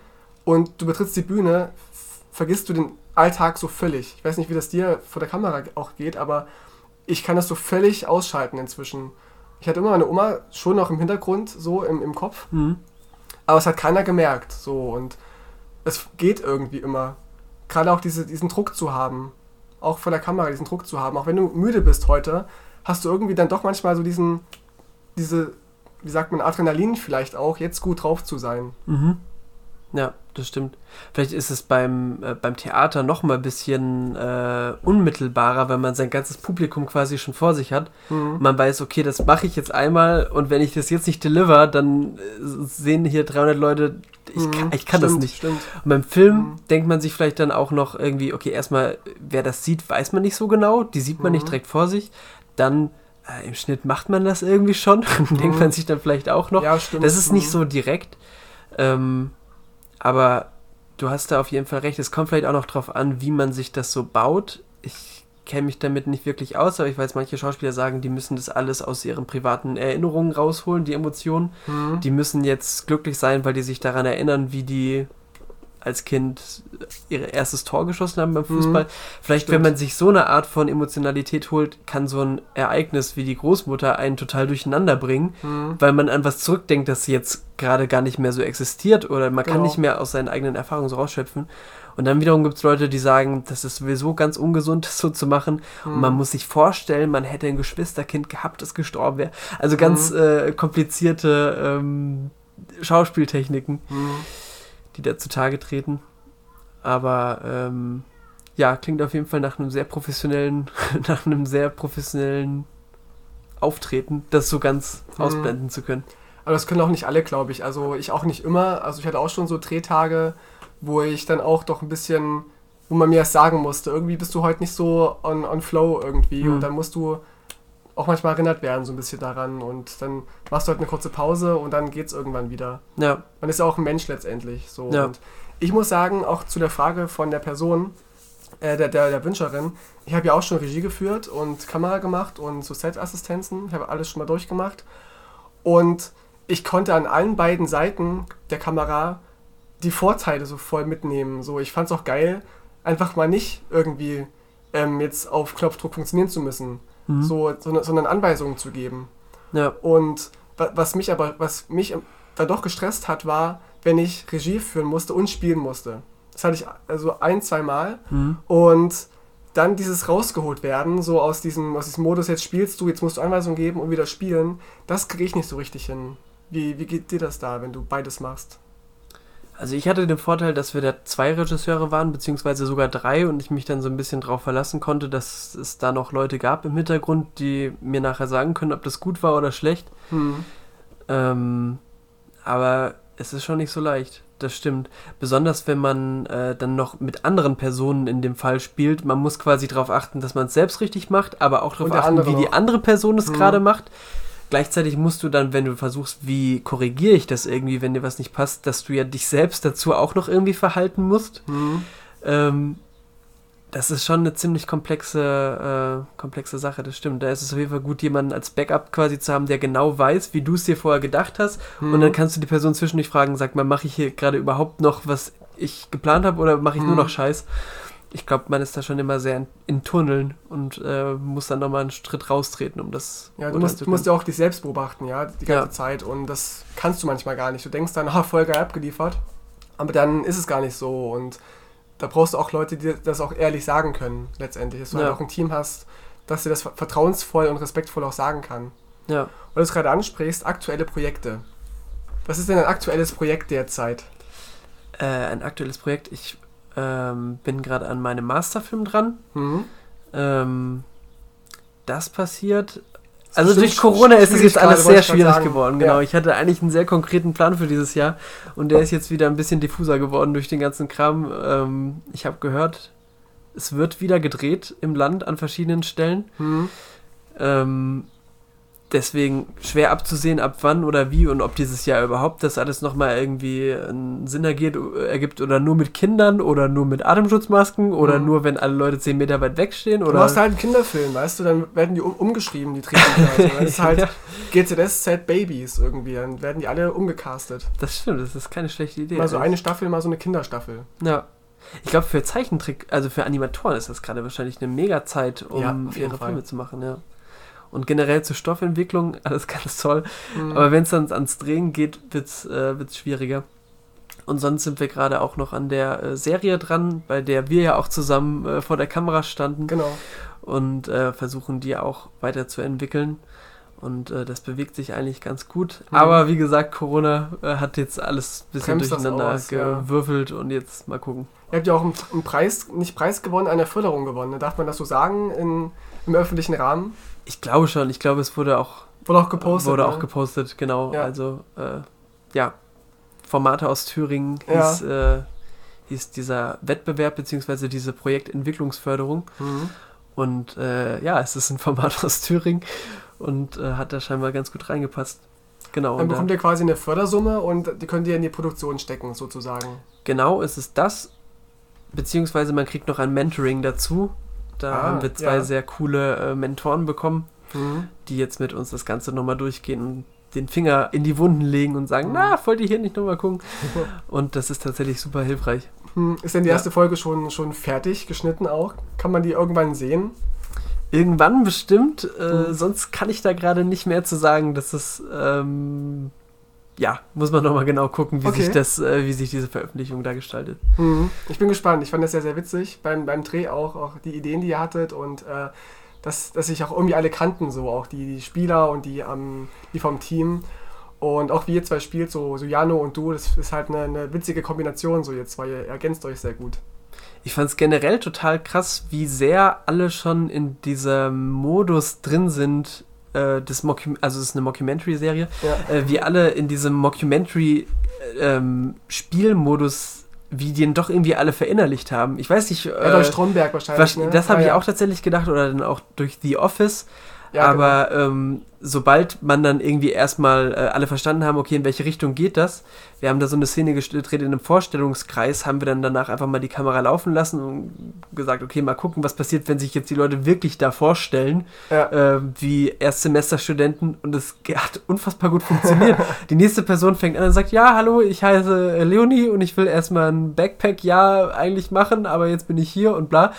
und du betrittst die Bühne, vergisst du den Alltag so völlig. Ich weiß nicht, wie das dir vor der Kamera auch geht, aber ich kann das so völlig ausschalten inzwischen. Ich hatte immer meine Oma schon noch im Hintergrund, so im, im Kopf, Mhm. aber es hat keiner gemerkt. So und es geht irgendwie immer. Gerade auch diese, diesen Druck zu haben, auch vor der Kamera diesen Druck zu haben. Auch wenn du müde bist heute, hast du irgendwie dann doch manchmal so diesen, diese, wie sagt man, Adrenalin vielleicht auch, jetzt gut drauf zu sein. Mhm. Ja, das stimmt. Vielleicht ist es beim, äh, beim Theater noch mal ein bisschen äh, unmittelbarer, wenn man sein ganzes Publikum quasi schon vor sich hat. Mhm. Man weiß, okay, das mache ich jetzt einmal und wenn ich das jetzt nicht deliver, dann äh, sehen hier 300 Leute, ich kann, ich kann das Mhm. Stimmt, nicht. Stimmt. Und beim Film Mhm. denkt man sich vielleicht dann auch noch irgendwie, okay, erstmal, wer das sieht, weiß man nicht so genau, die sieht man nicht Mhm. direkt vor sich. Dann äh, im Schnitt macht man das irgendwie schon, denkt Mhm. man sich dann vielleicht auch noch. Ja, stimmt. Das ist nicht Mhm. so direkt. Ähm, aber du hast da auf jeden Fall recht. Es kommt vielleicht auch noch drauf an, wie man sich das so baut. Ich kenne mich damit nicht wirklich aus, aber ich weiß, manche Schauspieler sagen, die müssen das alles aus ihren privaten Erinnerungen rausholen, die Emotionen. Mhm. Die müssen jetzt glücklich sein, weil die sich daran erinnern, wie die als Kind ihr erstes Tor geschossen haben beim Fußball. Vielleicht, Stimmt. wenn man sich so eine Art von Emotionalität holt, kann so ein Ereignis wie die Großmutter einen total durcheinander bringen Mhm. weil man an was zurückdenkt, das jetzt gerade gar nicht mehr so existiert oder man kann Genau. nicht mehr aus seinen eigenen Erfahrungen so rausschöpfen. Und dann wiederum gibt es Leute, die sagen, das ist sowieso ganz ungesund, das so zu machen. Und Mhm. man muss sich vorstellen, man hätte ein Geschwisterkind gehabt, das gestorben wäre. Also ganz äh, komplizierte ähm, Schauspieltechniken, Mhm. Die da zutage treten. Aber ähm, ja, klingt auf jeden Fall nach einem sehr professionellen, nach einem sehr professionellen Auftreten, das so ganz Mhm. ausblenden zu können. Aber das können auch nicht alle, glaube ich. Also ich auch nicht immer. Also ich hatte auch schon so Drehtage, wo ich dann auch doch ein bisschen, wo man mir das sagen musste. Irgendwie bist du heute nicht so on, on flow irgendwie. Mhm. Und dann musst du auch manchmal erinnert werden so ein bisschen daran. Und dann machst du halt eine kurze Pause und dann geht's irgendwann wieder. Ja, Man ist ja auch ein Mensch letztendlich. So. Ja. Und ich muss sagen, auch zu der Frage von der Person, äh, der, der, der Wünscherin, ich habe ja auch schon Regie geführt und Kamera gemacht und so Set-Assistenzen. Ich habe alles schon mal durchgemacht. Und ich konnte an allen beiden Seiten der Kamera die Vorteile so voll mitnehmen. So, ich fand es auch geil, einfach mal nicht irgendwie ähm, jetzt auf Knopfdruck funktionieren zu müssen, Mhm. so, sondern, sondern Anweisungen zu geben. ja, Und wa- was mich aber, was mich dann doch gestresst hat, war, wenn ich Regie führen musste und spielen musste. Das hatte ich also ein, zwei Mal. mhm. Und dann dieses rausgeholt werden, so aus diesem, aus diesem Modus, jetzt spielst du, jetzt musst du Anweisungen geben und wieder spielen, das kriege ich nicht so richtig hin. Wie, wie geht dir das da, wenn du beides machst? Also ich hatte den Vorteil, dass wir da zwei Regisseure waren, beziehungsweise sogar drei und ich mich dann so ein bisschen darauf verlassen konnte, dass es da noch Leute gab im Hintergrund, die mir nachher sagen können, ob das gut war oder schlecht. Hm. Ähm, aber es ist schon nicht so leicht, das stimmt. Besonders wenn man äh, dann noch mit anderen Personen in dem Fall spielt. Man muss quasi darauf achten, dass man es selbst richtig macht, aber auch darauf achten, wie die noch. andere Person es Mhm. gerade macht. Gleichzeitig musst du dann, wenn du versuchst, wie korrigiere ich das irgendwie, wenn dir was nicht passt, dass du ja dich selbst dazu auch noch irgendwie verhalten musst. Hm. Ähm, das ist schon eine ziemlich komplexe, äh, komplexe Sache, das stimmt. Da ist es auf jeden Fall gut, jemanden als Backup quasi zu haben, der genau weiß, wie du es dir vorher gedacht hast. Und dann kannst du die Person zwischendurch fragen, sag mal, mache ich hier gerade überhaupt noch, was ich geplant habe, oder mache ich nur Mhm. noch Scheiß? Ich glaube, man ist da schon immer sehr in, in Tunneln und äh, muss dann nochmal einen Schritt raustreten, um das Ja, du musst, du musst ja auch dich selbst beobachten, ja, die ganze Ja. Zeit. Und das kannst du manchmal gar nicht. Du denkst dann, ah, voll geil abgeliefert. Aber dann ist es gar nicht so. Und da brauchst du auch Leute, die das auch ehrlich sagen können, letztendlich. Dass du Ja. halt auch ein Team hast, das dir das vertrauensvoll und respektvoll auch sagen kann. Ja. Weil du es gerade ansprichst, aktuelle Projekte. Was ist denn ein aktuelles Projekt derzeit? Äh, ein aktuelles Projekt. Ich ähm, bin gerade an meinem Masterfilm dran. Mhm. Ähm, das passiert. Ist Also durch Corona ist es jetzt alles sehr schwierig geworden. Genau. Ja. Ich hatte eigentlich einen sehr konkreten Plan für dieses Jahr und der ist jetzt wieder ein bisschen diffuser geworden durch den ganzen Kram. Ähm, ich habe gehört, es wird wieder gedreht im Land an verschiedenen Stellen. Mhm. Ähm, deswegen schwer abzusehen, ab wann oder wie und ob dieses Jahr überhaupt das alles nochmal irgendwie einen Sinn ergeht, ergibt oder nur mit Kindern oder nur mit Atemschutzmasken oder Mhm. nur wenn alle Leute 10 Meter weit wegstehen Du oder. machst halt einen Kinderfilm, weißt du, dann werden die um, umgeschrieben, die Drehbücher. Also, das ist halt Ja. GZSZ Babies irgendwie, dann werden die alle umgecastet. Das stimmt, das ist keine schlechte Idee. Mal so eine Staffel, mal so eine Kinderstaffel. Ja. Ich glaube, für Zeichentrick, also für Animatoren ist das gerade wahrscheinlich eine mega Zeit, um Ja, ihre Fall. Filme zu machen, ja. Und generell zur Stoffentwicklung, alles ganz toll. Mhm. Aber wenn es dann ans Drehen geht, wird es äh, wird's schwieriger. Und sonst sind wir gerade auch noch an der äh, Serie dran, bei der wir ja auch zusammen äh, vor der Kamera standen. Genau. Und äh, versuchen die auch weiterzuentwickeln. Und äh, das bewegt sich eigentlich ganz gut. Mhm. Aber wie gesagt, Corona äh, hat jetzt alles ein bisschen Bremst durcheinander aus, ja. gewürfelt und jetzt mal gucken. Ihr habt ja auch einen, einen Preis, nicht Preis gewonnen, eine Förderung gewonnen. ne? Darf man das so sagen in, im öffentlichen Rahmen? Ich glaube schon, ich glaube, es wurde auch Wurde auch gepostet. wurde ne? auch gepostet, genau. Ja. Also, äh, ja, Formate aus Thüringen Ja. hieß, äh, hieß dieser Wettbewerb beziehungsweise diese Projektentwicklungsförderung. Mhm. Und äh, ja, es ist ein Format aus Thüringen und äh, hat da scheinbar ganz gut reingepasst. Genau. Dann bekommt ihr quasi eine Fördersumme und die könnt ihr in die Produktion stecken, sozusagen. genau ist es das, beziehungsweise man kriegt noch ein Mentoring dazu. Da Ah, haben wir zwei ja. sehr coole äh, Mentoren bekommen, Mhm. die jetzt mit uns das Ganze nochmal durchgehen und den Finger in die Wunden legen und sagen, Mhm. na, wollt ihr hier nicht nochmal gucken? Und das ist tatsächlich super hilfreich. Hm, Ist denn die Ja. erste Folge schon, schon fertig geschnitten auch? Kann man die irgendwann sehen? Irgendwann bestimmt, äh, Mhm. sonst kann ich da gerade nicht mehr zu sagen. Das ist, ähm, ja, muss man nochmal genau gucken, wie, Okay. sich das, äh, wie sich diese Veröffentlichung da gestaltet. Mhm. Ich bin gespannt. Ich fand das sehr, sehr witzig beim, beim Dreh auch, auch die Ideen, die ihr hattet und äh, dass, dass sich auch irgendwie alle kannten, so auch die, die Spieler und die, ähm, die vom Team. Und auch wie ihr zwei spielt, so, so Jano und du, das ist halt eine, eine witzige Kombination, so ihr zwei, ihr ergänzt euch sehr gut. Ich fand es generell total krass, wie sehr alle schon in diesem Modus drin sind, äh, des Mockum also es ist eine Mockumentary-Serie, Ja. äh, wie alle in diesem Mockumentary-Spielmodus, wie den doch irgendwie alle verinnerlicht haben. Ich weiß nicht, Ja, durch äh, Stromberg wahrscheinlich. was, ne? das habe Ah, ich ja. auch tatsächlich gedacht oder dann auch durch The Office. Ja, genau. aber ähm, sobald man dann irgendwie erstmal äh, alle verstanden haben, okay, in welche Richtung geht das, wir haben da so eine Szene gedreht in einem Vorstellungskreis, haben wir dann danach einfach mal die Kamera laufen lassen und gesagt, okay, mal gucken, was passiert, wenn sich jetzt die Leute wirklich da vorstellen, Ja. ähm, wie Erstsemesterstudenten und es hat unfassbar gut funktioniert. die nächste Person fängt an und sagt, ja, hallo, ich heiße äh, Leonie und ich will erstmal ein Backpack, ja, eigentlich machen, aber jetzt bin ich hier und bla.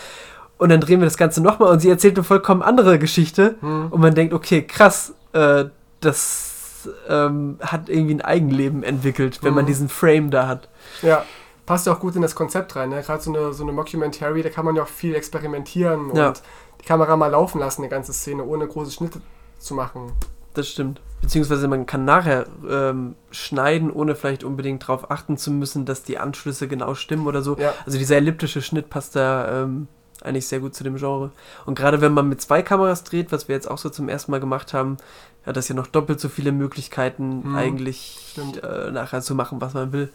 Und dann drehen wir das Ganze nochmal und sie erzählt eine vollkommen andere Geschichte. Hm. Und man denkt, okay, krass, äh, das ähm, hat irgendwie ein Eigenleben entwickelt, wenn man Mhm. diesen Frame da hat. Ja, passt ja auch gut in das Konzept rein. Ne? Gerade so eine, so eine Mockumentary, da kann man ja auch viel experimentieren Ja. und die Kamera mal laufen lassen, eine ganze Szene, ohne große Schnitte zu machen. Das stimmt. Beziehungsweise man kann nachher ähm, schneiden, ohne vielleicht unbedingt darauf achten zu müssen, dass die Anschlüsse genau stimmen oder so. Ja, Also dieser elliptische Schnitt passt da ähm, eigentlich sehr gut zu dem Genre. Und gerade wenn man mit zwei Kameras dreht, was wir jetzt auch so zum ersten Mal gemacht haben, hat das ja noch doppelt so viele Möglichkeiten, Mhm. eigentlich äh, nachher zu machen, was man will.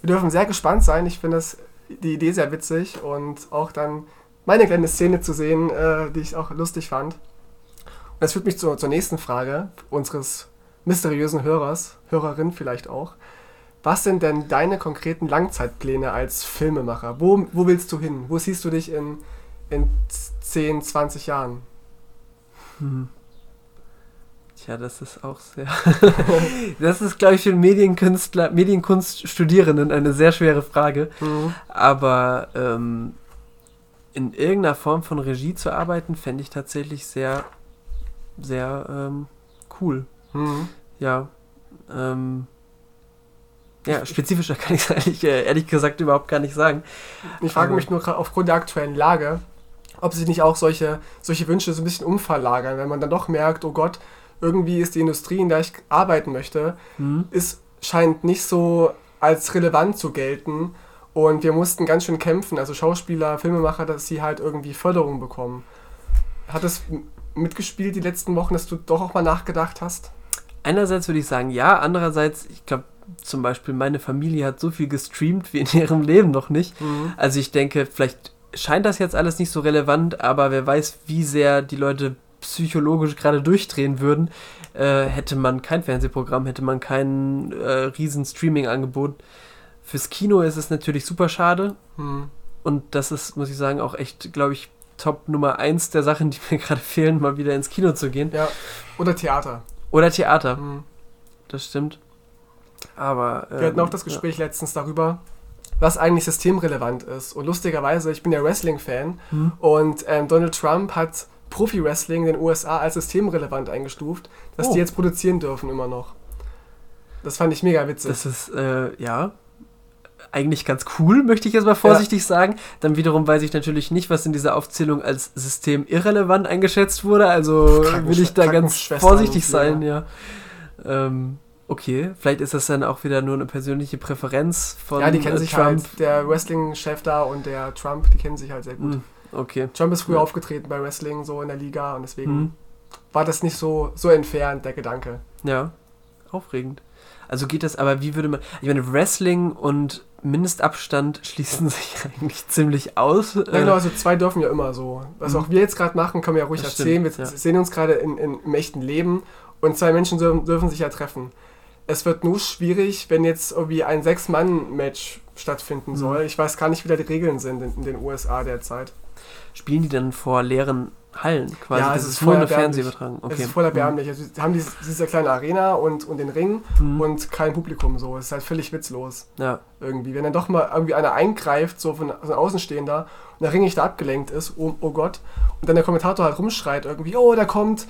wir dürfen sehr gespannt sein. Ich finde das die Idee sehr witzig und auch dann meine kleine Szene zu sehen, äh, die ich auch lustig fand. Und das führt mich zur, zur nächsten Frage unseres mysteriösen Hörers, Hörerin vielleicht auch. Was sind denn deine konkreten Langzeitpläne als Filmemacher? Wo, wo willst du hin? Wo siehst du dich in, in 10, 20 Jahren? Hm. Tja, das ist auch sehr. das ist, glaube ich, für Medienkünstler, Medienkunststudierenden eine sehr schwere Frage. Mhm. Aber ähm, in irgendeiner Form von Regie zu arbeiten, fände ich tatsächlich sehr, sehr ähm, cool. Mhm. Ja. Ähm, ja, spezifischer kann ich es ehrlich, äh, ehrlich gesagt überhaupt gar nicht sagen. Ich frage Aber- mich nur aufgrund der aktuellen Lage, ob sich nicht auch solche, solche Wünsche so ein bisschen umverlagern, wenn man dann doch merkt, oh Gott, irgendwie ist die Industrie, in der ich arbeiten möchte, Hm? ist, scheint nicht so als relevant zu gelten. Und wir mussten ganz schön kämpfen, also Schauspieler, Filmemacher, dass sie halt irgendwie Förderung bekommen. Hat es m- mitgespielt die letzten Wochen, dass du doch auch mal nachgedacht hast? Einerseits würde ich sagen, ja. Andererseits, ich glaube, zum Beispiel meine Familie hat so viel gestreamt wie in ihrem Leben noch nicht. Also ich denke, vielleicht scheint das jetzt alles nicht so relevant, aber wer weiß, wie sehr die Leute psychologisch gerade durchdrehen würden, äh, hätte man kein Fernsehprogramm, hätte man kein äh, riesen Streaming-Angebot. Fürs Kino ist es natürlich super schade Hm. und das ist, muss ich sagen, auch echt, glaube ich, Top Nummer eins der Sachen, die mir gerade fehlen, mal wieder ins Kino zu gehen. Ja. Oder Theater. Oder Theater, Hm. das stimmt. Aber. Wir hatten ähm, auch das Gespräch letztens darüber, was eigentlich systemrelevant ist. Und lustigerweise, ich bin ja Wrestling-Fan Ja. Hm? und ähm, Donald Trump hat Profi-Wrestling in den USA als systemrelevant eingestuft, dass Oh. die jetzt produzieren dürfen immer noch. Das fand ich mega witzig. Das ist, äh, ja. eigentlich ganz cool, möchte ich jetzt mal vorsichtig ja. sagen. Dann wiederum weiß ich natürlich nicht, was in dieser Aufzählung als System irrelevant eingeschätzt wurde. Also will ich da ganz vorsichtig sein, ja. Ähm, okay, vielleicht ist das dann auch wieder nur eine persönliche Präferenz von Ja, die kennen äh, sich Trump. halt, der Wrestling-Chef da und der Trump, die kennen sich halt sehr gut. Mm, okay. Trump ist früher ja. aufgetreten bei Wrestling, so in der Liga und deswegen mm. war das nicht so, so entfernt, der Gedanke. Ja, aufregend. Also geht das, aber wie würde man. Ich meine, Wrestling und Mindestabstand schließen sich eigentlich ziemlich aus. Ja, genau, also zwei dürfen ja immer so. Was mhm. auch wir jetzt gerade machen, können wir ja ruhig das erzählen. Stimmt, wir ja. sehen uns gerade in, in, im echten Leben und zwei Menschen dürfen, dürfen sich ja treffen. Es wird nur schwierig, wenn jetzt irgendwie ein Sechs-Mann-Match stattfinden mhm. soll. Ich weiß gar nicht, wie da die Regeln sind in, in den USA derzeit. Spielen die dann vor leeren Hallen quasi. Ja, es ist voll eine Fernsehübertragung. Okay. Es ist voll erbärmlich. Mhm. Also, sie haben diese, diese kleine Arena und, und den Ring mhm. und kein Publikum so. Es ist halt völlig witzlos. Ja. Irgendwie. Wenn dann doch mal irgendwie einer eingreift, so von ein Außenstehender, und der Ring nicht da abgelenkt ist, oh, oh Gott, und dann der Kommentator halt rumschreit irgendwie, oh, da kommt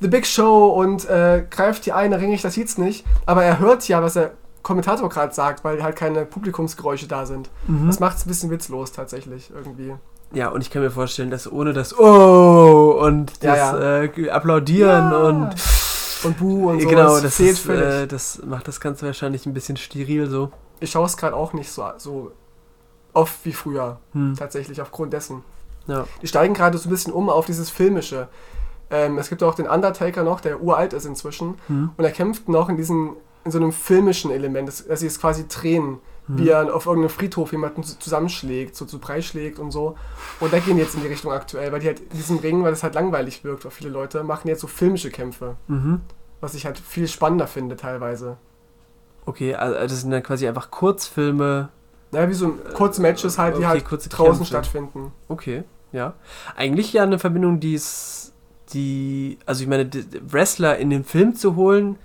The Big Show und äh, greift die eine, Ring ich, das sieht's nicht. Aber er hört ja, was der Kommentator gerade sagt, weil halt keine Publikumsgeräusche da sind. Mhm. Das macht es ein bisschen witzlos tatsächlich irgendwie. Ja, und ich kann mir vorstellen, dass ohne das Oh und das ja, ja. Äh, Applaudieren ja. und und Bu und so. Genau, das, ist, äh, das macht das Ganze wahrscheinlich ein bisschen steril so. Ich schaue es gerade auch nicht so, so oft wie früher, hm. tatsächlich, aufgrund dessen. Ja. Die steigen gerade so ein bisschen um auf dieses Filmische. Ähm, es gibt auch den Undertaker noch, der uralt ist inzwischen. Hm. Und er kämpft noch in diesem, in so einem filmischen Element, dass, dass sie es quasi drehen mhm. wie er auf irgendeinem Friedhof jemanden zusammenschlägt, so zu Brei schlägt und so. Und da gehen jetzt in die Richtung aktuell, weil die halt in diesem Ring, weil das halt langweilig wirkt auf viele Leute, machen jetzt so filmische Kämpfe. Mhm. Was ich halt viel spannender finde teilweise. Okay, also das sind dann quasi einfach Kurzfilme. Naja, wie so kurze Matches halt, die okay, halt draußen Kämpfe. stattfinden. Okay, ja. Eigentlich ja eine Verbindung, die ist, die, also ich meine, Wrestler in den Film zu holen,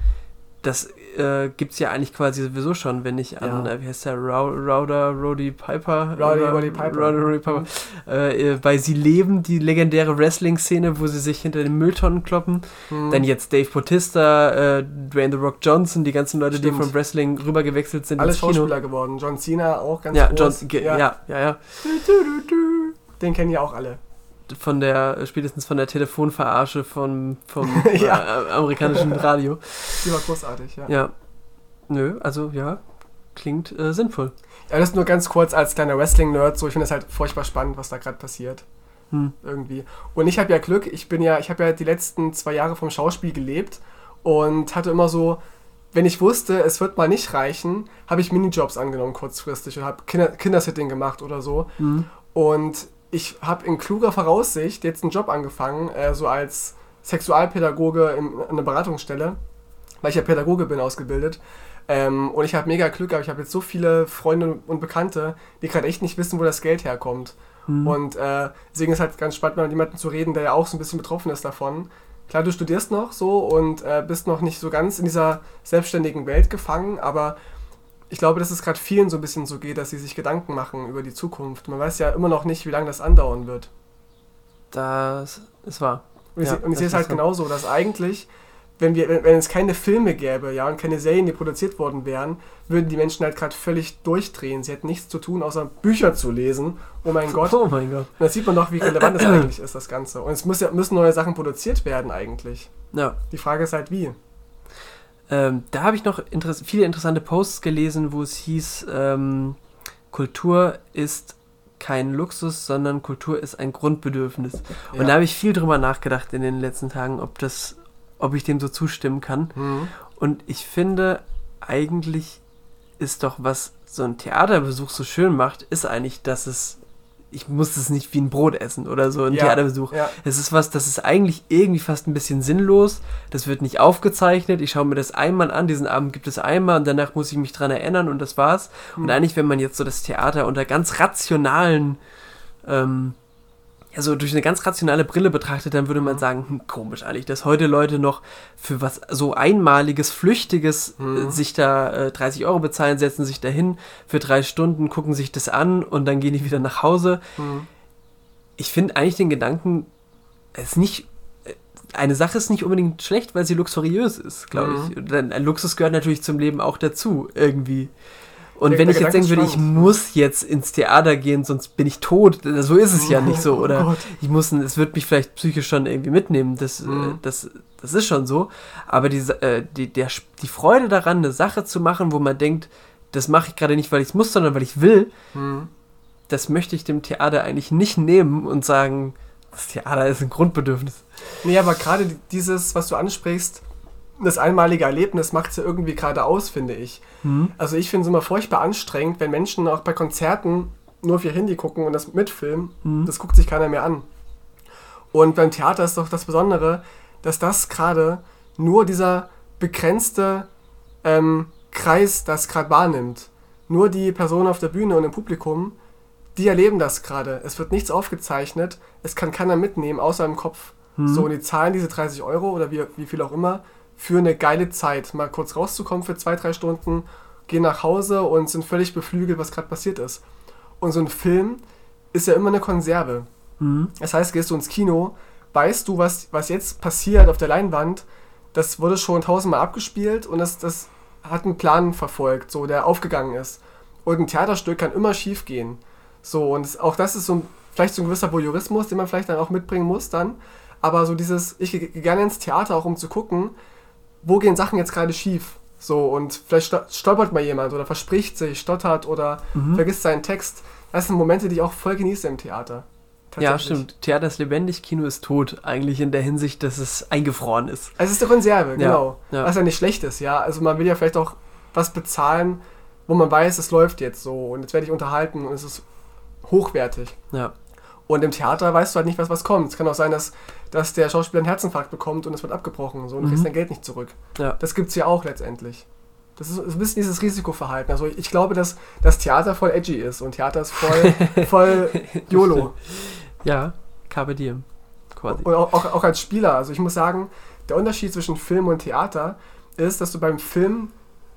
das äh, gibt es ja eigentlich quasi sowieso schon, wenn ich an, ja. äh, wie heißt der, Rowder, Roddy Piper? Rowdy, Roddy Piper. Rowdy, Roddy Piper. Äh, bei Sie leben, die legendäre Wrestling-Szene, wo sie sich hinter den Mülltonnen kloppen. Hm. Dann jetzt Dave Bautista, äh, Dwayne The Rock Johnson, die ganzen Leute, Stimmt. die vom Wrestling rübergewechselt sind Alles Schauspieler geworden. John Cena auch ganz ja, groß. John, ja, ja, ja. ja. Den kennen ja auch alle von der, spätestens von der Telefonverarsche vom, vom ja. äh, amerikanischen Radio. Die war großartig, ja. Ja. Nö, also ja, klingt äh, sinnvoll. Ja, das nur ganz kurz als kleiner Wrestling-Nerd, so ich finde das halt furchtbar spannend, was da gerade passiert. Hm. Irgendwie. Und ich habe ja Glück, ich bin ja, ich habe ja die letzten zwei Jahre vom Schauspiel gelebt und hatte immer so, wenn ich wusste, es wird mal nicht reichen, habe ich Minijobs angenommen kurzfristig und habe Kinder Kindersitting gemacht oder so. Mhm. Und ich habe in kluger Voraussicht jetzt einen Job angefangen, äh, so als Sexualpädagoge in, in einer Beratungsstelle, weil ich ja Pädagoge bin, ausgebildet. Ähm, und ich habe mega Glück, aber ich habe jetzt so viele Freunde und Bekannte, die gerade echt nicht wissen, wo das Geld herkommt. Mhm. Und äh, deswegen ist es halt ganz spannend, mit jemandem zu reden, der ja auch so ein bisschen betroffen ist davon. Klar, du studierst noch so und äh, bist noch nicht so ganz in dieser selbstständigen Welt gefangen, aber ich glaube, dass es gerade vielen so ein bisschen so geht, dass sie sich Gedanken machen über die Zukunft. Man weiß ja immer noch nicht, wie lange das andauern wird. Das ist wahr. Und ich, ja, und ich sehe es halt so. genauso, dass eigentlich, wenn, wir, wenn, wenn es keine Filme gäbe, ja, und keine Serien, die produziert worden wären, würden die Menschen halt gerade völlig durchdrehen. Sie hätten nichts zu tun, außer Bücher zu lesen. Oh mein Gott. Oh mein Gott. Und da sieht man doch, wie relevant das eigentlich ist, das Ganze. Und es muss ja, müssen neue Sachen produziert werden eigentlich. Ja. Die Frage ist halt, wie. Ähm, da habe ich noch inter viele interessante Posts gelesen, wo es hieß, ähm, Kultur ist kein Luxus, sondern Kultur ist ein Grundbedürfnis. Ja. Und da habe ich viel drüber nachgedacht in den letzten Tagen, ob das, ob ich dem so zustimmen kann. Mhm. Und ich finde, eigentlich ist doch, was so ein Theaterbesuch so schön macht, ist eigentlich, dass es ich muss es nicht wie ein Brot essen oder so, ein ja, Theaterbesuch. Ja. Es ist was, das ist eigentlich irgendwie fast ein bisschen sinnlos. Das wird nicht aufgezeichnet. Ich schaue mir das einmal an. Diesen Abend gibt es einmal und danach muss ich mich dran erinnern und das war's. Mhm. Und eigentlich, wenn man jetzt so das Theater unter ganz rationalen ähm, ja, so durch eine ganz rationale Brille betrachtet, dann würde man mhm. sagen, hm, komisch eigentlich, dass heute Leute noch für was so einmaliges, flüchtiges äh, mhm. äh, sich da äh, 30 Euro bezahlen, setzen sich dahin für drei Stunden, gucken sich das an und dann gehen die wieder nach Hause. Mhm. Ich finde eigentlich den Gedanken, es ist nicht äh, eine Sache ist nicht unbedingt schlecht, weil sie luxuriös ist, glaube ich. Mhm. Denn ein Luxus gehört natürlich zum Leben auch dazu, irgendwie. Und Der- wenn der ich jetzt denken würde, ich muss jetzt ins Theater gehen, sonst bin ich tot, so ist es ja nicht so. Oh Oder Gott. ich muss, es wird mich vielleicht psychisch schon irgendwie mitnehmen. Das, Mhm. äh, das, das ist schon so. Aber die, äh, die, der, die Freude daran, eine Sache zu machen, wo man denkt, das mache ich gerade nicht, weil ich es muss, sondern weil ich will, Hm. das möchte ich dem Theater eigentlich nicht nehmen und sagen, das Theater ist ein Grundbedürfnis. Nee, aber gerade dieses, was du ansprichst, das einmalige Erlebnis macht es ja irgendwie gerade aus, finde ich. Hm? Also ich finde es immer furchtbar anstrengend, wenn Menschen auch bei Konzerten nur auf ihr Handy gucken und das mitfilmen. Mhm. Das guckt sich keiner mehr an. Und beim Theater ist doch das Besondere, dass das gerade nur dieser begrenzte ähm, Kreis das gerade wahrnimmt. Nur die Personen auf der Bühne und im Publikum, die erleben das gerade. Es wird nichts aufgezeichnet, es kann keiner mitnehmen, außer im Kopf. Mhm. So, und die zahlen diese 30 Euro oder wie, wie viel auch immer für eine geile Zeit, mal kurz rauszukommen für zwei, drei Stunden, gehen nach Hause und sind völlig beflügelt, was gerade passiert ist. Und so ein Film ist ja immer eine Konserve. Mhm. Das heißt, gehst du ins Kino, weißt du, was, was jetzt passiert auf der Leinwand, das wurde schon tausendmal abgespielt und das, das hat einen Plan verfolgt, so der aufgegangen ist. Und ein Theaterstück kann immer schief gehen. So, und auch das ist so ein, vielleicht so ein gewisser Voyeurismus, den man vielleicht dann auch mitbringen muss dann. Aber so dieses, ich gehe gerne ins Theater, auch um zu gucken, wo gehen Sachen jetzt gerade schief. So, und vielleicht sto- stolpert mal jemand oder verspricht sich, stottert oder Mhm. vergisst seinen Text. Das sind Momente, die ich auch voll genieße im Theater. Ja, stimmt. Theater ist lebendig, Kino ist tot. Eigentlich in der Hinsicht, dass es eingefroren ist. Es ist eine Konserve, Ja, genau. ja. Was ja nicht schlecht ist, ja. Also man will ja vielleicht auch was bezahlen, wo man weiß, es läuft jetzt so und jetzt werde ich unterhalten und es ist hochwertig. Ja. Und im Theater weißt du halt nicht, was, was kommt. Es kann auch sein, dass, dass der Schauspieler einen Herzinfarkt bekommt und es wird abgebrochen so, und du Mhm. kriegst dein Geld nicht zurück. Ja. Das gibt es ja auch letztendlich. Das ist, ein bisschen dieses Risikoverhalten. Also ich glaube, dass das Theater voll edgy ist und Theater ist voll, voll YOLO. Ja, Carpe Diem. Quasi. Und auch, auch, auch als Spieler. Also ich muss sagen, der Unterschied zwischen Film und Theater ist, dass du beim Film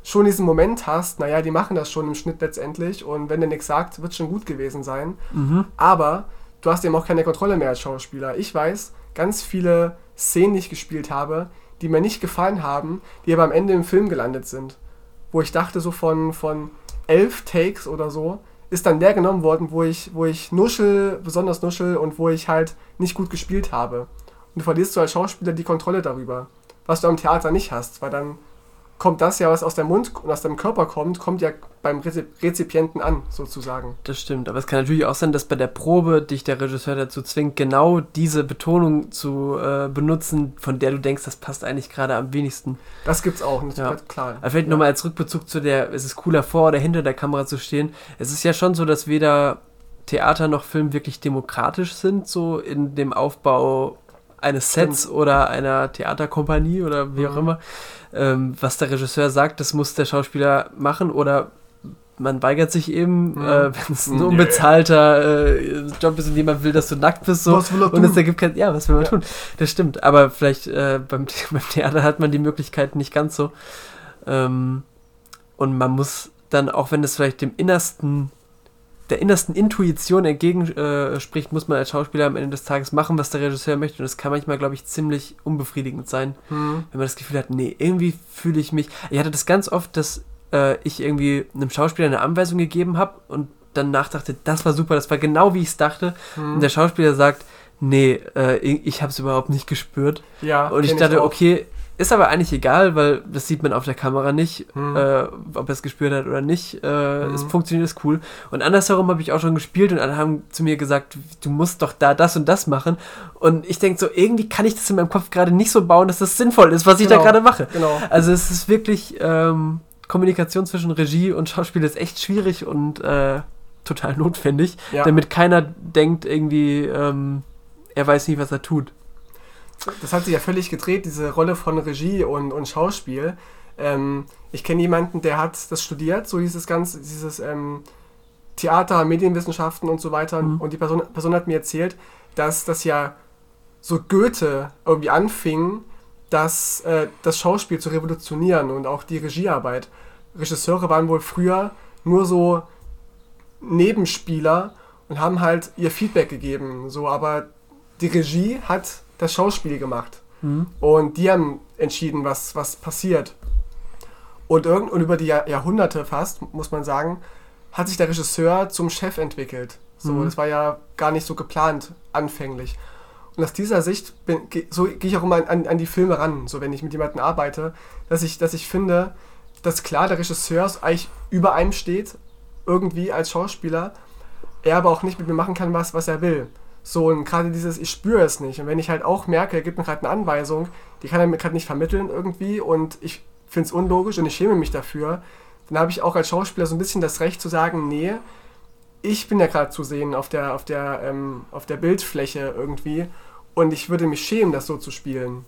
schon diesen Moment hast, naja, die machen das schon im Schnitt letztendlich und wenn der nichts sagt, wird schon gut gewesen sein. Mhm. Aber du hast eben auch keine Kontrolle mehr als Schauspieler. Ich weiß, ganz viele Szenen, die ich gespielt habe, die mir nicht gefallen haben, die aber am Ende im Film gelandet sind. Wo ich dachte, so von, von elf Takes oder so, ist dann der genommen worden, wo ich, wo ich nuschel, besonders nuschel und wo ich halt nicht gut gespielt habe. Und du verlierst du als Schauspieler die Kontrolle darüber, was du am Theater nicht hast, weil dann kommt das ja, was aus deinem Mund und aus deinem Körper kommt, kommt ja beim Rezip Rezipienten an, sozusagen. Das stimmt, aber es kann natürlich auch sein, dass bei der Probe dich der Regisseur dazu zwingt, genau diese Betonung zu äh, benutzen, von der du denkst, das passt eigentlich gerade am wenigsten. Das gibt's auch, ist Ja. komplett klar. Aber vielleicht Ja. nochmal als Rückbezug zu der, es ist cooler vor oder hinter der Kamera zu stehen. Es ist ja schon so, dass weder Theater noch Film wirklich demokratisch sind, so in dem Aufbau eines Sets oder einer Theaterkompanie oder wie auch Mhm. immer. Ähm, was der Regisseur sagt, das muss der Schauspieler machen oder man weigert sich eben, Mhm. äh, wenn es ein unbezahlter äh, Job ist, in dem man will, dass du nackt bist. So. Was will er Und es tun? ergibt kein, ja, was will man Ja. tun? Das stimmt, aber vielleicht äh, beim, beim Theater hat man die Möglichkeit nicht ganz so. Ähm, und man muss dann, auch wenn es vielleicht dem innersten, der innersten Intuition entgegenspricht, äh, muss man als Schauspieler am Ende des Tages machen, was der Regisseur möchte. Und das kann manchmal, glaube ich, ziemlich unbefriedigend sein, Hm. wenn man das Gefühl hat, nee, irgendwie fühle ich mich. Ich hatte das ganz oft, dass äh, ich irgendwie einem Schauspieler eine Anweisung gegeben habe und dann nachdachte, das war super, das war genau wie ich es dachte. Hm. Und der Schauspieler sagt, nee, äh, ich habe es überhaupt nicht gespürt. ja, Und ich dachte, auch. okay, ist aber eigentlich egal, weil das sieht man auf der Kamera nicht, Hm. äh, ob er es gespürt hat oder nicht. Äh, Mhm. Es funktioniert, ist cool. Und andersherum habe ich auch schon gespielt und alle haben zu mir gesagt, du musst doch da das und das machen. Und ich denke so, irgendwie kann ich das in meinem Kopf gerade nicht so bauen, dass das sinnvoll ist, was ich da Genau. gerade mache. Genau. Also es ist wirklich, ähm, Kommunikation zwischen Regie und Schauspiel ist echt schwierig und äh, total notwendig, Ja. damit keiner denkt irgendwie, ähm, er weiß nicht, was er tut. Das hat sich ja völlig gedreht, diese Rolle von Regie und, und Schauspiel. Ähm, ich kenne jemanden, der hat das studiert, so dieses ganze, dieses ähm, Theater, Medienwissenschaften und so weiter. Mhm. Und die Person, Person hat mir erzählt, dass das ja so Goethe irgendwie anfing, das, äh, das Schauspiel zu revolutionieren und auch die Regiearbeit. Regisseure waren wohl früher nur so Nebenspieler und haben halt ihr Feedback gegeben. So, aber die Regie hat das Schauspiel gemacht. Mhm. Und die haben entschieden, was, was passiert. Und, irgend, und über die Jahr, Jahrhunderte fast, muss man sagen, hat sich der Regisseur zum Chef entwickelt. So, mhm. das war ja gar nicht so geplant anfänglich. Und aus dieser Sicht bin, so gehe ich auch immer an, an die Filme ran, so wenn ich mit jemandem arbeite, dass ich, dass ich finde, dass klar der Regisseur eigentlich über einem steht, irgendwie als Schauspieler, er aber auch nicht mit mir machen kann, was, was er will. So, und gerade dieses, ich spüre es nicht. Und wenn ich halt auch merke, er gibt mir gerade eine Anweisung, die kann er mir gerade nicht vermitteln irgendwie und ich finde es unlogisch und ich schäme mich dafür, dann habe ich auch als Schauspieler so ein bisschen das Recht zu sagen, nee, ich bin ja gerade zu sehen auf der, auf, der, ähm, auf der Bildfläche irgendwie und ich würde mich schämen, das so zu spielen.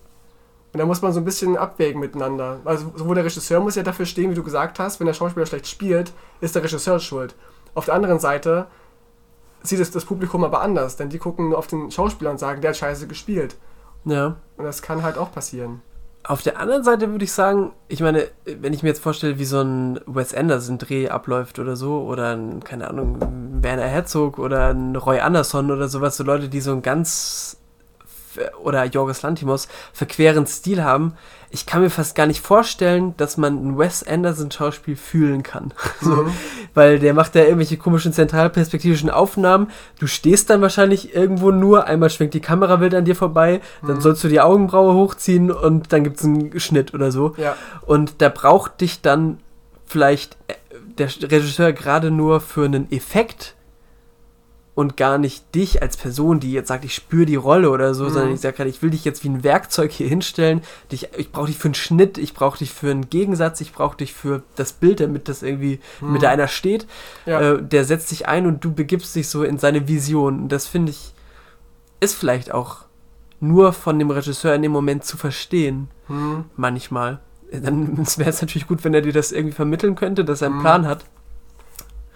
Und da muss man so ein bisschen abwägen miteinander. Also sowohl der Regisseur muss ja dafür stehen, wie du gesagt hast, wenn der Schauspieler schlecht spielt, ist der Regisseur schuld. Auf der anderen Seite sieht es das Publikum aber anders, denn die gucken nur auf den Schauspieler und sagen, der hat scheiße gespielt. Ja. Und das kann halt auch passieren. Auf der anderen Seite würde ich sagen, ich meine, wenn ich mir jetzt vorstelle, wie so ein Wes Anderson-Dreh abläuft oder so, oder ein, keine Ahnung, Werner Herzog oder ein Roy Anderson oder sowas, so Leute, die so ein ganz oder Jorgos Lantimos verqueren Stil haben. Ich kann mir fast gar nicht vorstellen, dass man ein Wes Anderson Schauspiel fühlen kann. so, mhm. Weil der macht ja irgendwelche komischen zentralperspektivischen Aufnahmen. Du stehst dann wahrscheinlich irgendwo nur, einmal schwenkt die Kamerabild an dir vorbei, mhm. dann sollst du die Augenbraue hochziehen und dann gibt es einen Schnitt oder so. Ja. Und da braucht dich dann vielleicht der Regisseur gerade nur für einen Effekt und gar nicht dich als Person, die jetzt sagt, ich spüre die Rolle oder so, mhm. sondern ich sage gerade, ich will dich jetzt wie ein Werkzeug hier hinstellen. Dich, ich brauche dich für einen Schnitt, ich brauche dich für einen Gegensatz, ich brauche dich für das Bild, damit das irgendwie mhm. mit einer steht. Ja. Äh, der setzt sich ein und du begibst dich so in seine Vision. Und das finde ich, ist vielleicht auch nur von dem Regisseur in dem Moment zu verstehen. Mhm. Manchmal. Dann wäre es natürlich gut, wenn er dir das irgendwie vermitteln könnte, dass er einen mhm. Plan hat.